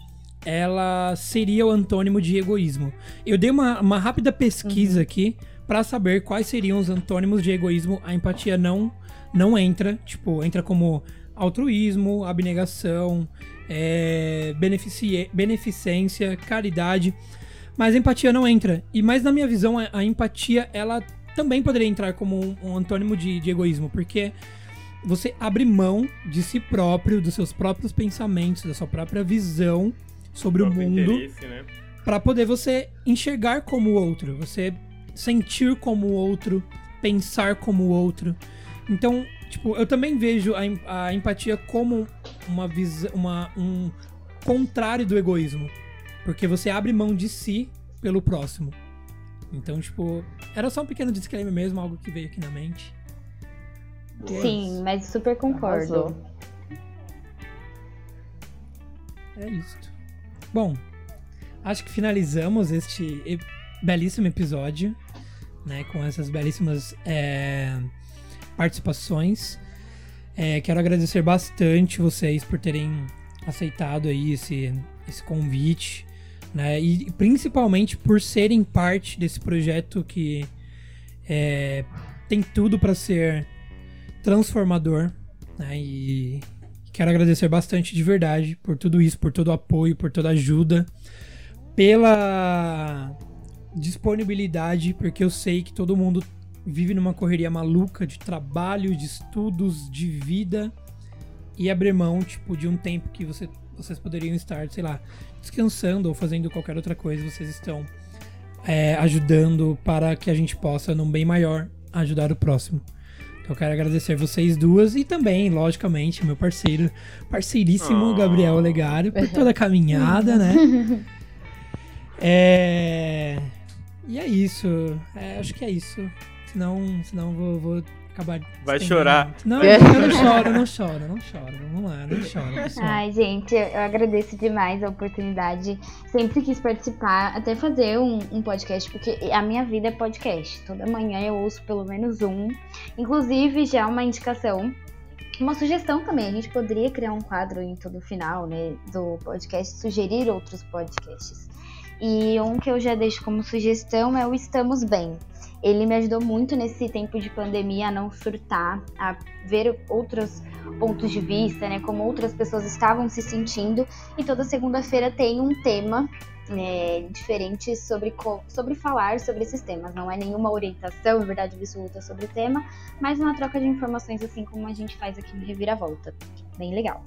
ela seria o antônimo de egoísmo. Eu dei uma, uma rápida pesquisa uhum. aqui para saber quais seriam os antônimos de egoísmo, a empatia não não entra, tipo, entra como altruísmo, abnegação, é, beneficência, caridade, mas a empatia não entra. E mais na minha visão, a, a empatia ela também poderia entrar como um, um antônimo de, de egoísmo, porque você abre mão de si próprio, dos seus próprios pensamentos, da sua própria visão sobre o, o mundo, né? para poder você enxergar como o outro. Você sentir como o outro, pensar como o outro. Então, tipo, eu também vejo a, a empatia como uma visão, uma, um contrário do egoísmo. Porque você abre mão de si pelo próximo. Então, tipo, era só um pequeno disclaimer mesmo, algo que veio aqui na mente. Sim, mas super concordo. Arrasou. É isso. Bom, acho que finalizamos este belíssimo episódio né, com essas belíssimas é, participações. É, quero agradecer bastante vocês por terem aceitado aí esse, esse convite, né, e principalmente por serem parte desse projeto que é, tem tudo para ser transformador, né, e quero agradecer bastante de verdade por tudo isso, por todo o apoio, por toda a ajuda, pela disponibilidade, porque eu sei que todo mundo vive numa correria maluca de trabalho, de estudos, de vida e abrir mão, tipo, de um tempo que você, vocês poderiam estar, sei lá, descansando ou fazendo qualquer outra coisa, vocês estão é, ajudando para que a gente possa, num bem maior, ajudar o próximo. Eu quero agradecer vocês duas e também, logicamente, meu parceiro, parceiríssimo Oh. Gabriel Olegário, por toda a caminhada, né? É... E é isso. É, acho que é isso. Senão, senão vou, vou acabar. Vai chorar. Não, eu não choro, não choro, não choro. Vamos lá, não choro. Ai, gente, eu agradeço demais a oportunidade. Sempre quis participar, até fazer um, um podcast, porque a minha vida é podcast. Toda manhã eu ouço pelo menos um. Inclusive, já uma indicação. Uma sugestão também, a gente poderia criar um quadro em todo final, né, do podcast, sugerir outros podcasts. E um que eu já deixo como sugestão é o Estamos Bem. Ele me ajudou muito nesse tempo de pandemia a não surtar, a ver outros pontos de vista, né? Como outras pessoas estavam se sentindo. E toda segunda-feira tem um tema né, diferente sobre, sobre falar sobre esses temas. Não é nenhuma orientação, verdade absoluta sobre o tema, mas uma troca de informações, assim como a gente faz aqui no Reviravolta. Bem legal.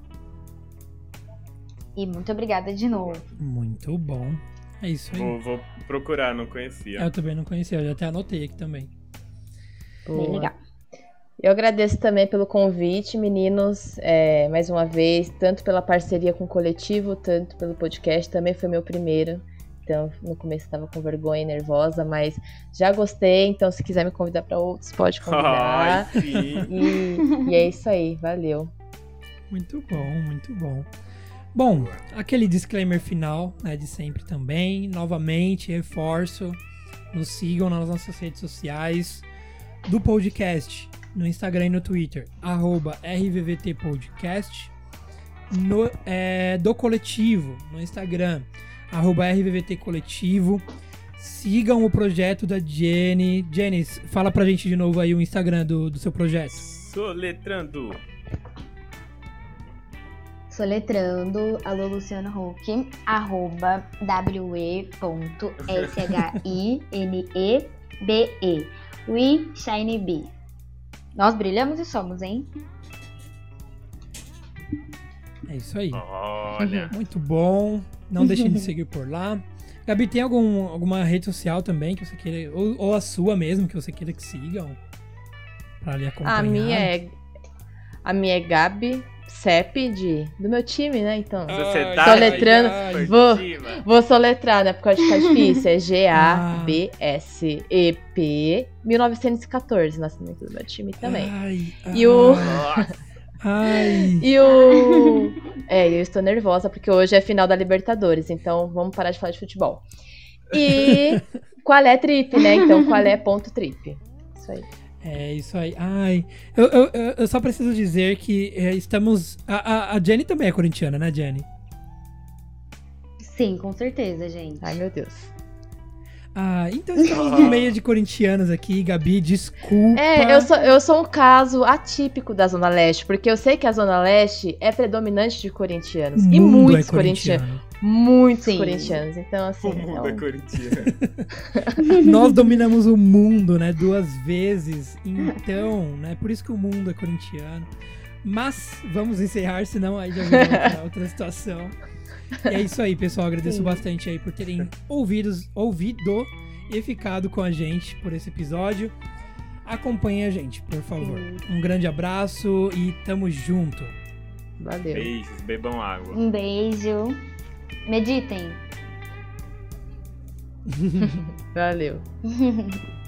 E muito obrigada de novo. Muito bom. É isso aí. Vou, vou procurar, não conhecia. Eu também não conhecia, eu já até anotei aqui também. Bem legal. Eu agradeço também pelo convite, meninos, é, mais uma vez, tanto pela parceria com o coletivo, tanto pelo podcast, também foi meu primeiro. Então, no começo estava com vergonha e nervosa, mas já gostei. Então, se quiser me convidar para outros, pode convidar. Ai, sim. e, e é isso aí, valeu. Muito bom, muito bom. Bom, aquele disclaimer final, né, de sempre também. Novamente, reforço, nos sigam nas nossas redes sociais do podcast, no Instagram e no Twitter, arroba RVVTpodcast. No, é, do coletivo, no Instagram, arroba RVVT Coletivo. Sigam o projeto da Jenny. Jenny, fala pra gente de novo aí o Instagram do, do seu projeto. Soletrando. Soletrando, alô Luciano Huck, arroba w.e.shinebe. We Shiny Bee. Nós brilhamos e somos, hein? É isso aí. Olha. Muito bom. Não deixem de seguir por lá. Gabi, tem algum, alguma rede social também que você queira, ou, ou a sua mesmo, que você queira que sigam? Pra lhe acompanhar. A minha é. A minha é Gabi Cep de, do meu time, né? Então. Sociedade Soletrando. Vou- Esportiva. Vou soletrar, né? Porque eu acho que fica difícil. É G-A-B-S-E-P 1914, nascimento do meu time também. Ai, E o-. Ai. E o. É, eu estou nervosa porque hoje é final da Libertadores, então vamos parar de falar de futebol. E qual é trip, né? Então qual é ponto trip? Isso aí. É isso aí. Ai. Eu, eu, eu- só preciso dizer que é, estamos. A, a, a Jenny também é corintiana, né, Jenny? Sim, com certeza, gente. Ai, meu Deus. Ah, então estamos no meio de corintianos aqui. Gabi, desculpa. É, eu sou, eu sou um caso atípico da Zona Leste, porque eu sei que a Zona Leste é predominante de corintianos. O e mundo muitos é corintianos. corintiano. Muitos Sim. corintianos. Então, assim. O mundo é corintiano. Nós dominamos o mundo, né, duas vezes. Então, né, por isso que o mundo é corintiano. Mas vamos encerrar, senão aí já virou outra, outra situação. E é isso aí, pessoal. Agradeço Sim. bastante aí por terem ouvidos, ouvido e ficado com a gente por esse episódio. Acompanhe a gente, por favor. Um grande abraço e tamo junto. Valeu. Beijos, bebam água. Um beijo. Meditem. Valeu.